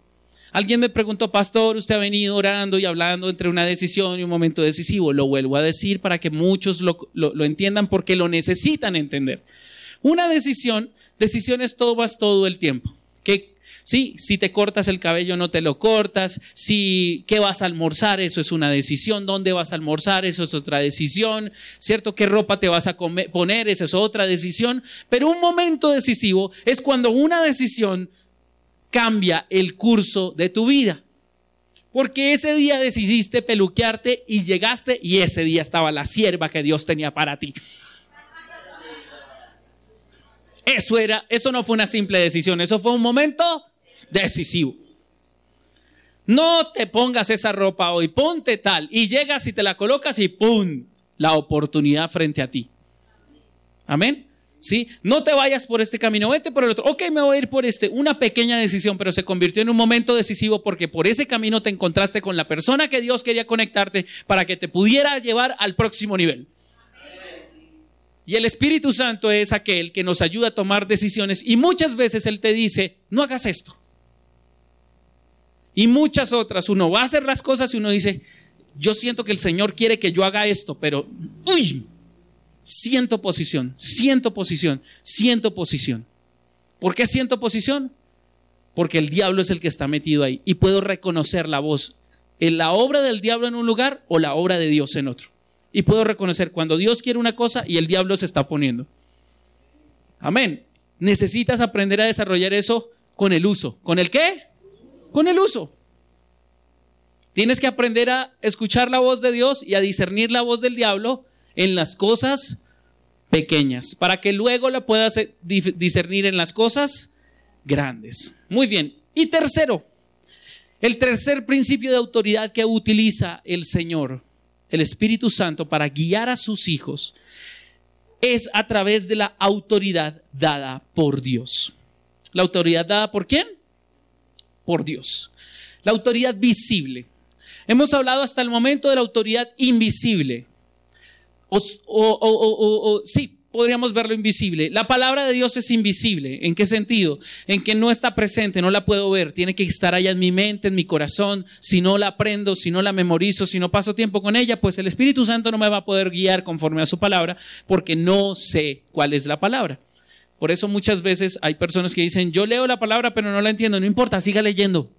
Alguien me preguntó, pastor, usted ha venido orando y hablando entre una decisión y un momento decisivo. Lo vuelvo a decir para que muchos lo, lo entiendan porque lo necesitan entender. Una decisión, decisiones tomas todo el tiempo. ¿Qué, Sí, si te cortas el cabello no te lo cortas, si qué vas a almorzar, eso es una decisión, dónde vas a almorzar, eso es otra decisión, ¿cierto? ¿Qué ropa te vas a poner, esa es otra decisión, pero un momento decisivo es cuando una decisión cambia el curso de tu vida. Porque ese día decidiste peluquearte y llegaste y ese día estaba la sierva que Dios tenía para ti. Eso era, eso no fue una simple decisión, eso fue un momento decisivo. No te pongas esa ropa hoy, ponte tal. Y llegas y te la colocas y ¡pum! La oportunidad frente a ti. Amén. ¿Sí? No te vayas por este camino, vete por el otro. Ok, me voy a ir por este. Una pequeña decisión, pero se convirtió en un momento decisivo porque por ese camino te encontraste con la persona que Dios quería conectarte para que te pudiera llevar al próximo nivel. Y el Espíritu Santo es aquel que nos ayuda a tomar decisiones y muchas veces Él te dice, no hagas esto. Y muchas otras, uno va a hacer las cosas y uno dice, yo siento que el Señor quiere que yo haga esto, pero, uy, siento posición, siento posición, siento posición. ¿Por qué siento posición? Porque el diablo es el que está metido ahí y puedo reconocer la voz, en la obra del diablo en un lugar o la obra de Dios en otro. Y puedo reconocer cuando Dios quiere una cosa y el diablo se está poniendo. Amén. Necesitas aprender a desarrollar eso con el uso. ¿Con el qué? Con el uso. Tienes que aprender a escuchar la voz de Dios y a discernir la voz del diablo en las cosas pequeñas, para que luego la puedas eh, discernir en las cosas grandes. Muy bien. Y tercero, el tercer principio de autoridad que utiliza el Señor, el Espíritu Santo, para guiar a sus hijos, es a través de la autoridad dada por Dios. ¿La autoridad dada por quién? Por Dios. La autoridad visible. Hemos hablado hasta el momento de la autoridad invisible. O, sí, podríamos verlo invisible. La palabra de Dios es invisible. ¿En qué sentido? En que no está presente, no la puedo ver. Tiene que estar allá en mi mente, en mi corazón. Si no la aprendo, si no la memorizo, si no paso tiempo con ella, pues el Espíritu Santo no me va a poder guiar conforme a su palabra porque no sé cuál es la palabra. Por eso muchas veces hay personas que dicen, yo leo la palabra pero no la entiendo, no importa, siga leyendo.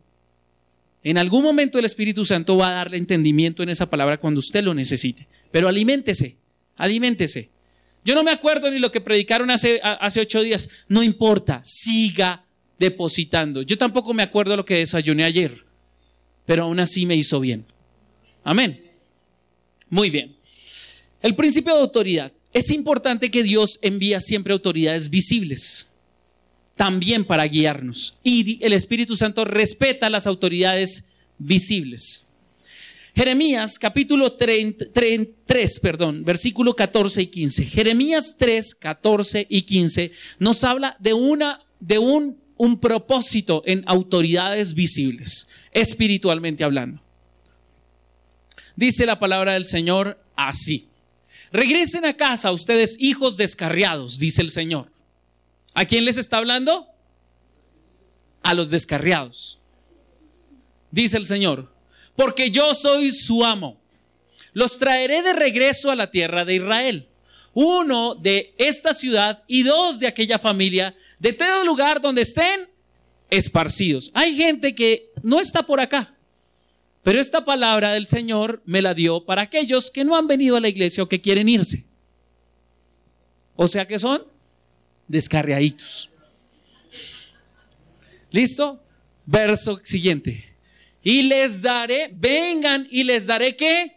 En algún momento el Espíritu Santo va a darle entendimiento en esa palabra cuando usted lo necesite. Pero aliméntese, aliméntese. Yo no me acuerdo ni lo que predicaron hace, hace ocho días. No importa, siga depositando. Yo tampoco me acuerdo lo que desayuné ayer, pero aún así me hizo bien. Amén. Muy bien. El principio de autoridad. Es importante que Dios envía siempre autoridades visibles, también para guiarnos. Y el Espíritu Santo respeta las autoridades visibles. Jeremías capítulo 3, perdón, versículo 14 y 15. Jeremías 3, 14 y 15 nos habla de, una, de un, un propósito en autoridades visibles, espiritualmente hablando. Dice la palabra del Señor así. Regresen a casa ustedes hijos descarriados, dice el Señor. ¿A quién les está hablando? A los descarriados. Dice el Señor, porque yo soy su amo. Los traeré de regreso a la tierra de Israel. Uno de esta ciudad y dos de aquella familia, de todo lugar donde estén esparcidos. Hay gente que no está por acá, pero esta palabra del Señor me la dio para aquellos que no han venido a la iglesia o que quieren irse. O sea que son descarriaditos. ¿Listo? Verso siguiente. Y les daré, vengan y les daré qué?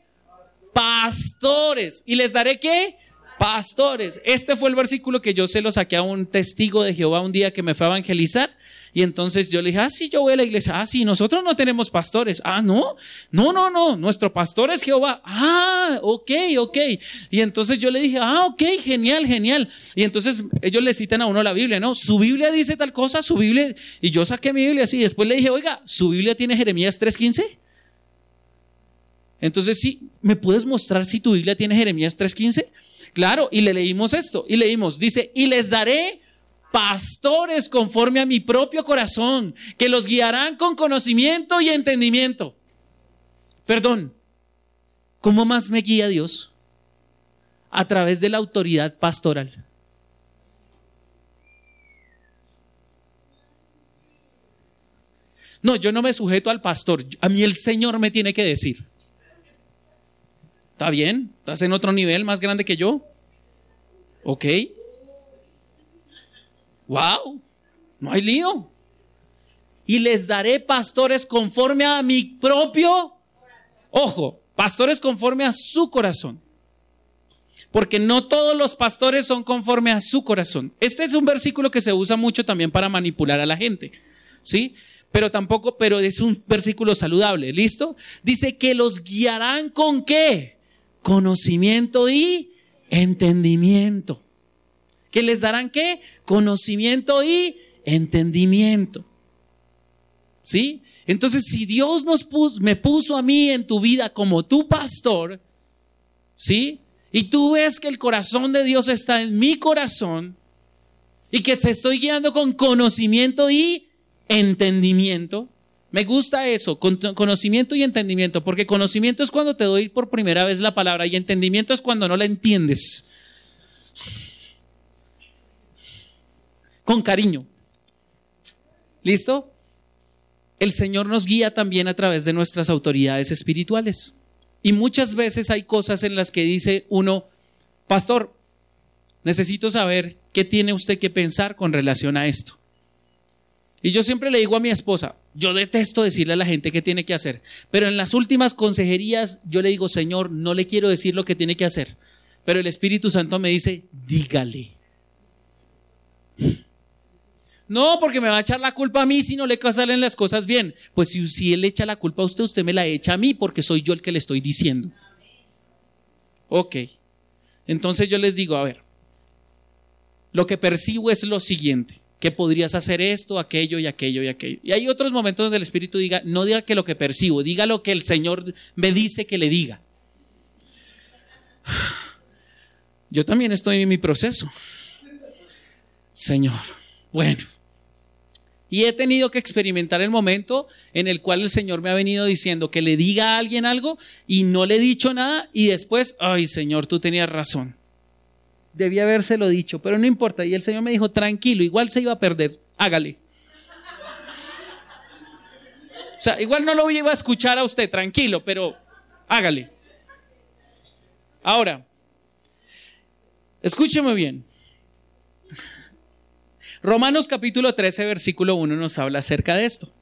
Pastores. ¿Y les daré qué? Pastores. Este fue el versículo que yo se lo saqué a un testigo de Jehová un día que me fue a evangelizar. Y entonces yo le dije, ah, sí, yo voy a la iglesia. Ah, sí, nosotros no tenemos pastores. Ah, no, no, no, no, nuestro pastor es Jehová. Ah, ok, ok. Y entonces yo le dije, ah, ok, genial, genial. Y entonces ellos le citan a uno la Biblia, ¿no? Su Biblia dice tal cosa, su Biblia. Y yo saqué mi Biblia así. Después le dije, oiga, ¿su Biblia tiene Jeremías 3.15? Entonces, sí, ¿me puedes mostrar si tu Biblia tiene Jeremías 3.15? Claro, y le leímos esto, y leímos, dice, y les daré pastores conforme a mi propio corazón, que los guiarán con conocimiento y entendimiento. Perdón, ¿cómo más me guía Dios? A través de la autoridad pastoral. No, yo no me sujeto al pastor, a mí el Señor me tiene que decir. ¿Está bien? ¿Estás en otro nivel más grande que yo? ¿Ok? wow, no hay lío. Y les daré pastores conforme a mi propio, ojo, pastores conforme a su corazón. Porque no todos los pastores son conforme a su corazón. Este es un versículo que se usa mucho también para manipular a la gente. ¿Sí? Pero tampoco, pero es un versículo saludable. ¿Listo? Dice que los guiarán con qué? Conocimiento y entendimiento que les darán qué? Conocimiento y entendimiento. ¿Sí? Entonces, si Dios nos me puso a mí en tu vida como tu pastor, ¿sí? Y tú ves que el corazón de Dios está en mi corazón y que se estoy guiando con conocimiento y entendimiento. Me gusta eso, con conocimiento y entendimiento, porque conocimiento es cuando te doy por primera vez la palabra y entendimiento es cuando no la entiendes con cariño. ¿Listo? El Señor nos guía también a través de nuestras autoridades espirituales. Y muchas veces hay cosas en las que dice uno, pastor, necesito saber qué tiene usted que pensar con relación a esto. Y yo siempre le digo a mi esposa, yo detesto decirle a la gente qué tiene que hacer, pero en las últimas consejerías yo le digo, Señor, no le quiero decir lo que tiene que hacer, pero el Espíritu Santo me dice, dígale. No, porque me va a echar la culpa a mí si no le salen las cosas bien. Pues si, si él echa la culpa a usted, usted me la echa a mí porque soy yo el que le estoy diciendo. Ok. Entonces yo les digo, a ver, lo que percibo es lo siguiente, que podrías hacer esto, aquello y aquello y aquello. Y hay otros momentos donde el Espíritu diga, no diga que lo que percibo, diga lo que el Señor me dice que le diga. Yo también estoy en mi proceso. Señor, bueno, y he tenido que experimentar el momento en el cual el Señor me ha venido diciendo que le diga a alguien algo y no le he dicho nada y después, ay Señor, tú tenías razón. Debía habérselo dicho, pero no importa. Y el Señor me dijo, tranquilo, igual se iba a perder, hágale. O sea, igual no lo iba a escuchar a usted, tranquilo, pero hágale. Ahora, escúcheme bien. Romanos capítulo 13, versículo 1 nos habla acerca de esto.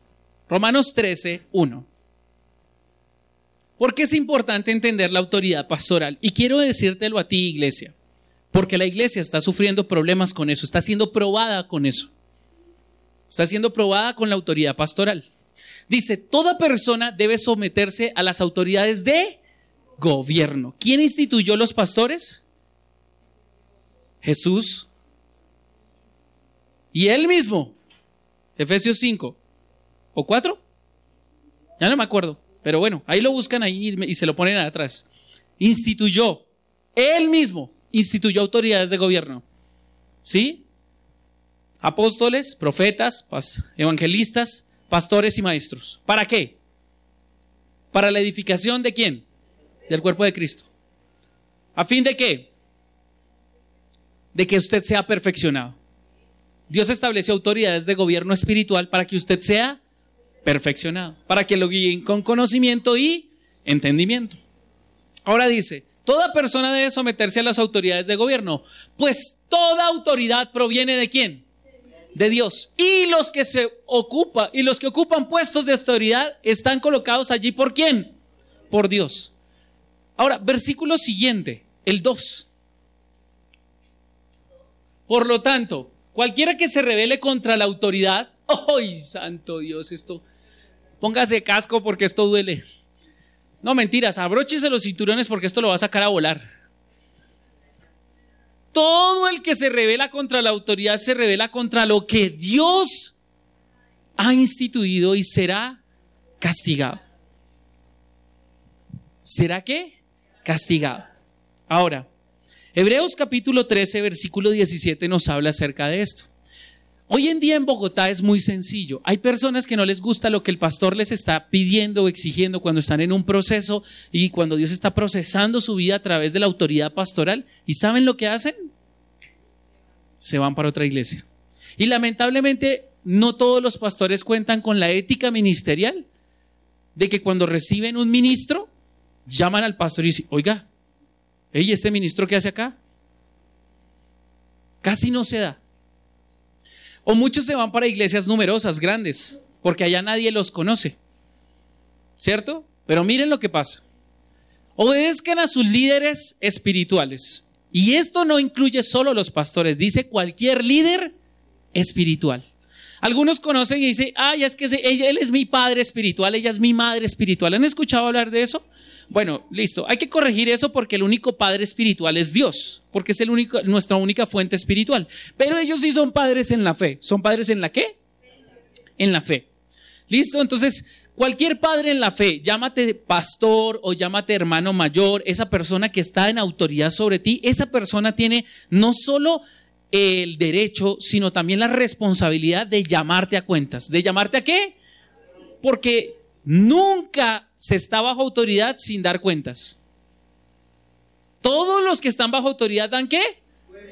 Romanos 13, 1. ¿Por qué es importante entender la autoridad pastoral? Y quiero decírtelo a ti, iglesia, porque la iglesia está sufriendo problemas con eso, está siendo probada con eso. Está siendo probada con la autoridad pastoral. Dice, toda persona debe someterse a las autoridades de gobierno. ¿Quién instituyó los pastores? Jesús y él mismo, Efesios 5 o 4, ya no me acuerdo, pero bueno, ahí lo buscan ahí y se lo ponen atrás. Instituyó, él mismo instituyó autoridades de gobierno. ¿Sí? Apóstoles, profetas, evangelistas, pastores y maestros. ¿Para qué? Para la edificación de quién? Del cuerpo de Cristo. ¿A fin de qué? De que usted sea perfeccionado. Dios estableció autoridades de gobierno espiritual para que usted sea perfeccionado, para que lo guíen con conocimiento y entendimiento. Ahora dice, toda persona debe someterse a las autoridades de gobierno, pues toda autoridad proviene de quién? De Dios. Y los que se ocupan y los que ocupan puestos de autoridad están colocados allí por quién? Por Dios. Ahora, versículo siguiente, el 2. Por lo tanto, cualquiera que se revele contra la autoridad, ¡ay, santo Dios, esto! Póngase casco porque esto duele. No, mentiras, abróchese los cinturones porque esto lo va a sacar a volar. Todo el que se revela contra la autoridad se revela contra lo que Dios ha instituido y será castigado. ¿Será qué? Castigado. Ahora, Hebreos capítulo 13, versículo 17 nos habla acerca de esto. Hoy en día en Bogotá es muy sencillo. Hay personas que no les gusta lo que el pastor les está pidiendo o exigiendo cuando están en un proceso y cuando Dios está procesando su vida a través de la autoridad pastoral. ¿Y saben lo que hacen? Se van para otra iglesia. Y lamentablemente no todos los pastores cuentan con la ética ministerial de que cuando reciben un ministro, llaman al pastor y dicen, oiga, ¿y este ministro qué hace acá? Casi no se da. O muchos se van para iglesias numerosas, grandes, porque allá nadie los conoce. ¿Cierto? Pero miren lo que pasa. Obedezcan a sus líderes espirituales. Y esto no incluye solo los pastores, dice cualquier líder espiritual. Algunos conocen y dicen, ay, es que él es mi padre espiritual, ella es mi madre espiritual. ¿Han escuchado hablar de eso? Bueno, listo. Hay que corregir eso porque el único padre espiritual es Dios, porque es el único, nuestra única fuente espiritual. Pero ellos sí son padres en la fe. ¿Son padres en la qué? En la fe. Listo. Entonces, cualquier padre en la fe, llámate pastor o llámate hermano mayor, esa persona que está en autoridad sobre ti, esa persona tiene no solo el derecho, sino también la responsabilidad de llamarte a cuentas. ¿De llamarte a qué? Porque Nunca se está bajo autoridad sin dar cuentas. Todos los que están bajo autoridad dan qué?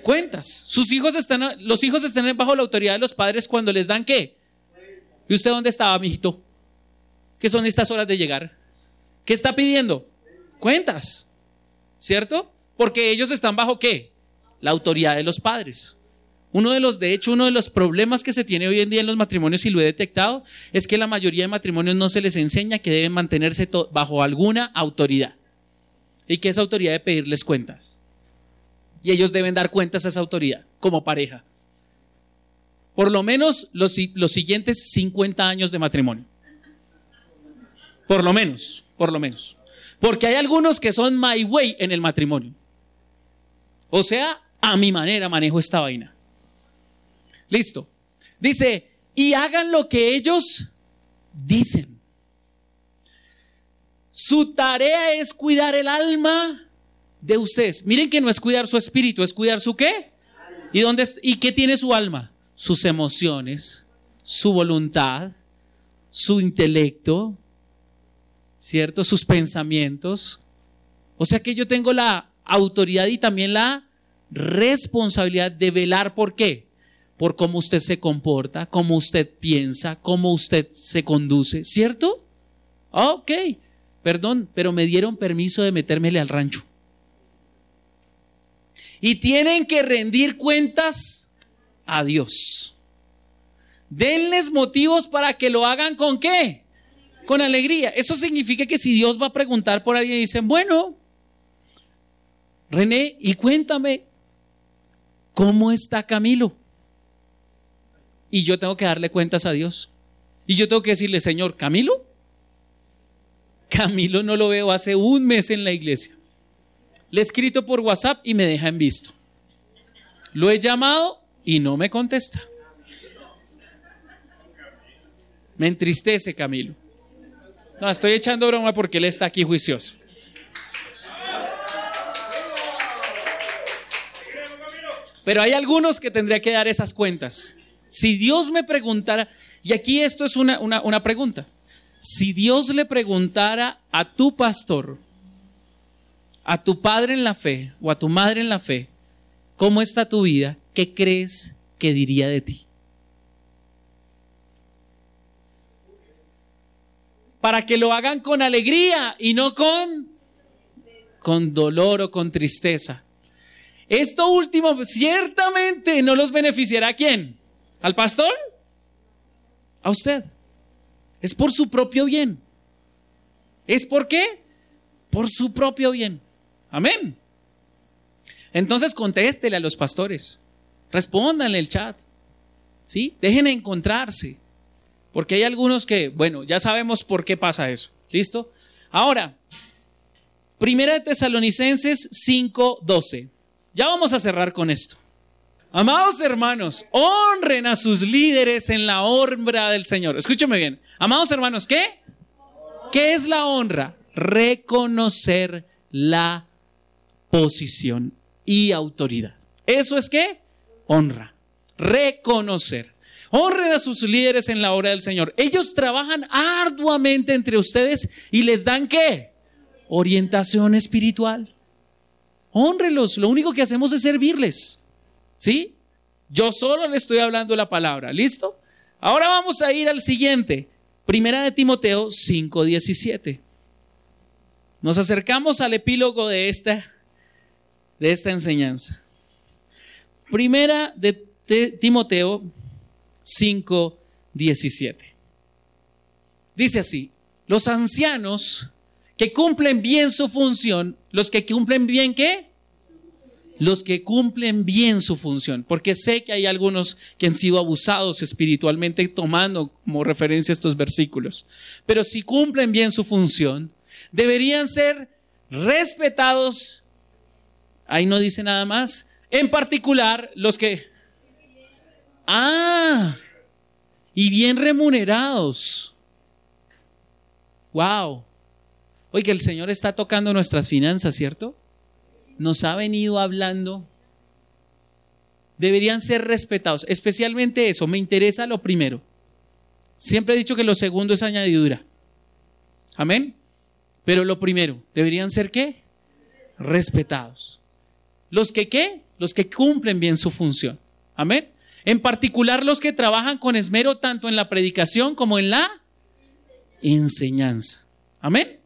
Cuentas. Sus hijos están, los hijos están bajo la autoridad de los padres cuando les dan qué. ¿Y usted dónde estaba, mijito? ¿Qué son estas horas de llegar? ¿Qué está pidiendo? Cuentas. ¿Cierto? Porque ellos están bajo qué? La autoridad de los padres. Uno de los, de hecho, uno de los problemas que se tiene hoy en día en los matrimonios, y lo he detectado, es que la mayoría de matrimonios no se les enseña que deben mantenerse bajo alguna autoridad. Y que esa autoridad debe pedirles cuentas. Y ellos deben dar cuentas a esa autoridad como pareja. Por lo menos los, los siguientes 50 años de matrimonio. Por lo menos, por lo menos. Porque hay algunos que son my way en el matrimonio. O sea, a mi manera manejo esta vaina. Listo. Dice, y hagan lo que ellos dicen. Su tarea es cuidar el alma de ustedes. Miren que no es cuidar su espíritu, es cuidar su qué. ¿Y dónde y qué tiene su alma? Sus emociones, su voluntad, su intelecto, ¿cierto? Sus pensamientos. O sea que yo tengo la autoridad y también la responsabilidad de velar por qué? Por cómo usted se comporta, cómo usted piensa, cómo usted se conduce, ¿cierto? Ok, perdón, pero me dieron permiso de metérmele al rancho. Y tienen que rendir cuentas a Dios. Denles motivos para que lo hagan con qué? Con alegría. Eso significa que si Dios va a preguntar por alguien y dicen, bueno, René, y cuéntame, ¿cómo está Camilo? Y yo tengo que darle cuentas a Dios. Y yo tengo que decirle, Señor, Camilo, Camilo no lo veo hace un mes en la iglesia. Le he escrito por WhatsApp y me deja en visto. Lo he llamado y no me contesta. Me entristece Camilo. No, estoy echando broma porque él está aquí juicioso. Pero hay algunos que tendría que dar esas cuentas. Si Dios me preguntara, y aquí esto es una, una, pregunta, si Dios le preguntara a tu pastor, a tu padre en la fe o a tu madre en la fe, ¿cómo está tu vida? ¿Qué crees que diría de ti? Para que lo hagan con alegría y no con, con dolor o con tristeza. Esto último ciertamente no los beneficiará a quién? ¿Al pastor? A usted. Es por su propio bien. ¿Es por qué? Por su propio bien. Amén. Entonces contéstele a los pastores. Respóndanle el chat. ¿Sí? Dejen de encontrarse. Porque hay algunos que, bueno, ya sabemos por qué pasa eso. ¿Listo? Ahora, Primera de Tesalonicenses 5:12. Ya vamos a cerrar con esto. Amados hermanos, honren a sus líderes en la honra del Señor. Escúcheme bien. Amados hermanos, ¿qué? ¿Qué es la honra? Reconocer la posición y autoridad. ¿Eso es qué? Honra. Reconocer. Honren a sus líderes en la obra del Señor. Ellos trabajan arduamente entre ustedes y les dan qué? Orientación espiritual. Honrenlos. Lo único que hacemos es servirles. ¿Sí? Yo solo le estoy hablando la palabra. ¿Listo? Ahora vamos a ir al siguiente. Primera de Timoteo 5:17. Nos acercamos al epílogo de esta, de esta enseñanza. Primera de Timoteo 5:17. Dice así, los ancianos que cumplen bien su función, los que cumplen bien qué? Los que cumplen bien su función, porque sé que hay algunos que han sido abusados espiritualmente tomando como referencia estos versículos, pero si cumplen bien su función, deberían ser respetados, ahí no dice nada más, en particular los que Ah, y bien remunerados. Wow. Oye, el Señor está tocando nuestras finanzas, ¿cierto? Nos ha venido hablando. Deberían ser respetados, especialmente eso. Me interesa lo primero. Siempre he dicho que lo segundo es añadidura. Amén. Pero lo primero, deberían ser qué? Respetados. Los que qué? Los que cumplen bien su función. Amén. En particular los que trabajan con esmero tanto en la predicación como en la enseñanza. Amén.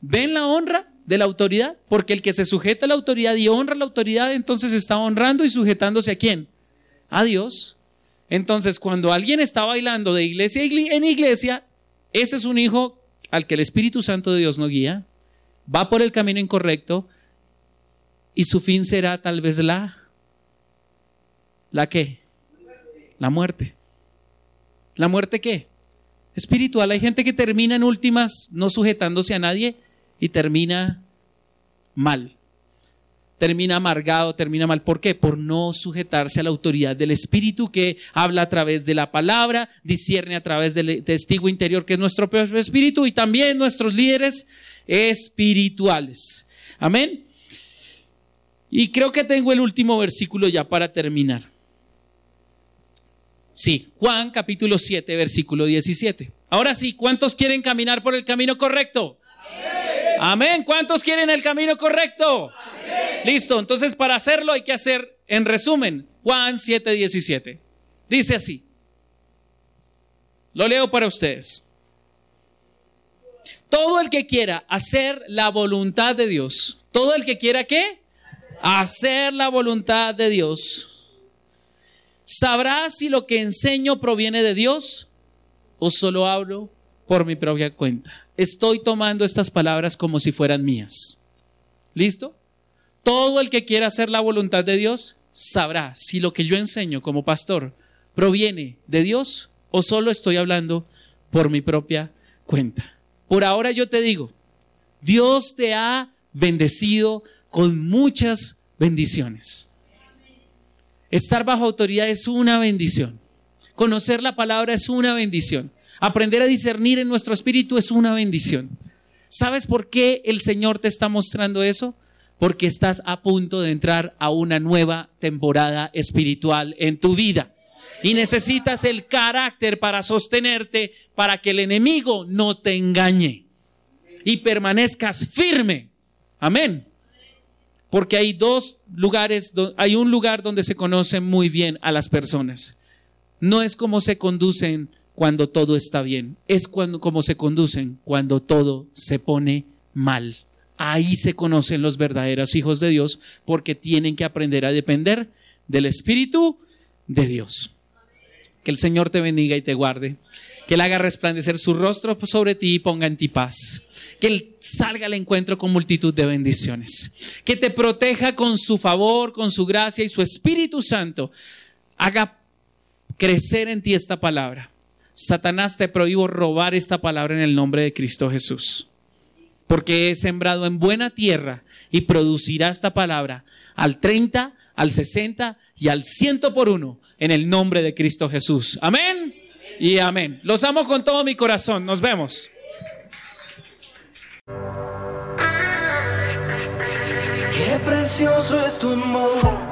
¿Ven la honra de la autoridad? Porque el que se sujeta a la autoridad y honra a la autoridad, entonces está honrando y sujetándose a quién? A Dios. Entonces, cuando alguien está bailando de iglesia en iglesia, ese es un hijo al que el Espíritu Santo de Dios no guía, va por el camino incorrecto y su fin será tal vez la la qué? La muerte. ¿La muerte qué? Espiritual. Hay gente que termina en últimas no sujetándose a nadie y termina mal. Termina amargado, termina mal. ¿Por qué? Por no sujetarse a la autoridad del Espíritu que habla a través de la palabra, discierne a través del testigo interior que es nuestro propio Espíritu y también nuestros líderes espirituales. Amén. Y creo que tengo el último versículo ya para terminar. Sí, Juan capítulo 7, versículo 17. Ahora sí, ¿cuántos quieren caminar por el camino correcto? Amén. ¿Cuántos quieren el camino correcto? Listo, entonces para hacerlo hay que hacer, en resumen, Juan 7, 17. Dice así. Lo leo para ustedes. Todo el que quiera hacer la voluntad de Dios, todo el que quiera qué? Hacer la voluntad de Dios ¿Sabrás si lo que enseño proviene de Dios o solo hablo por mi propia cuenta? Estoy tomando estas palabras como si fueran mías. ¿Listo? Todo el que quiera hacer la voluntad de Dios sabrá si lo que yo enseño como pastor proviene de Dios o solo estoy hablando por mi propia cuenta. Por ahora yo te digo, Dios te ha bendecido con muchas bendiciones. Estar bajo autoridad es una bendición. Conocer la palabra es una bendición. Aprender a discernir en nuestro espíritu es una bendición. ¿Sabes por qué el Señor te está mostrando eso? Porque estás a punto de entrar a una nueva temporada espiritual en tu vida. Y necesitas el carácter para sostenerte, para que el enemigo no te engañe. Y permanezcas firme. Amén. Porque hay dos lugares, hay un lugar donde se conocen muy bien a las personas. No es como se conducen cuando todo está bien, es cuando, como se conducen cuando todo se pone mal. Ahí se conocen los verdaderos hijos de Dios porque tienen que aprender a depender del Espíritu de Dios. Que el Señor te bendiga y te guarde. Que Él haga resplandecer su rostro sobre ti y ponga en ti paz. Que Él salga al encuentro con multitud de bendiciones. Que te proteja con su favor, con su gracia y su Espíritu Santo. Haga crecer en ti esta palabra. Satanás te prohíbo robar esta palabra en el nombre de Cristo Jesús. Porque he sembrado en buena tierra y producirá esta palabra al 30, al 60 y al 100 por uno en el nombre de Cristo Jesús. Amén y amén. Los amo con todo mi corazón. Nos vemos. Qué precioso es tu amor.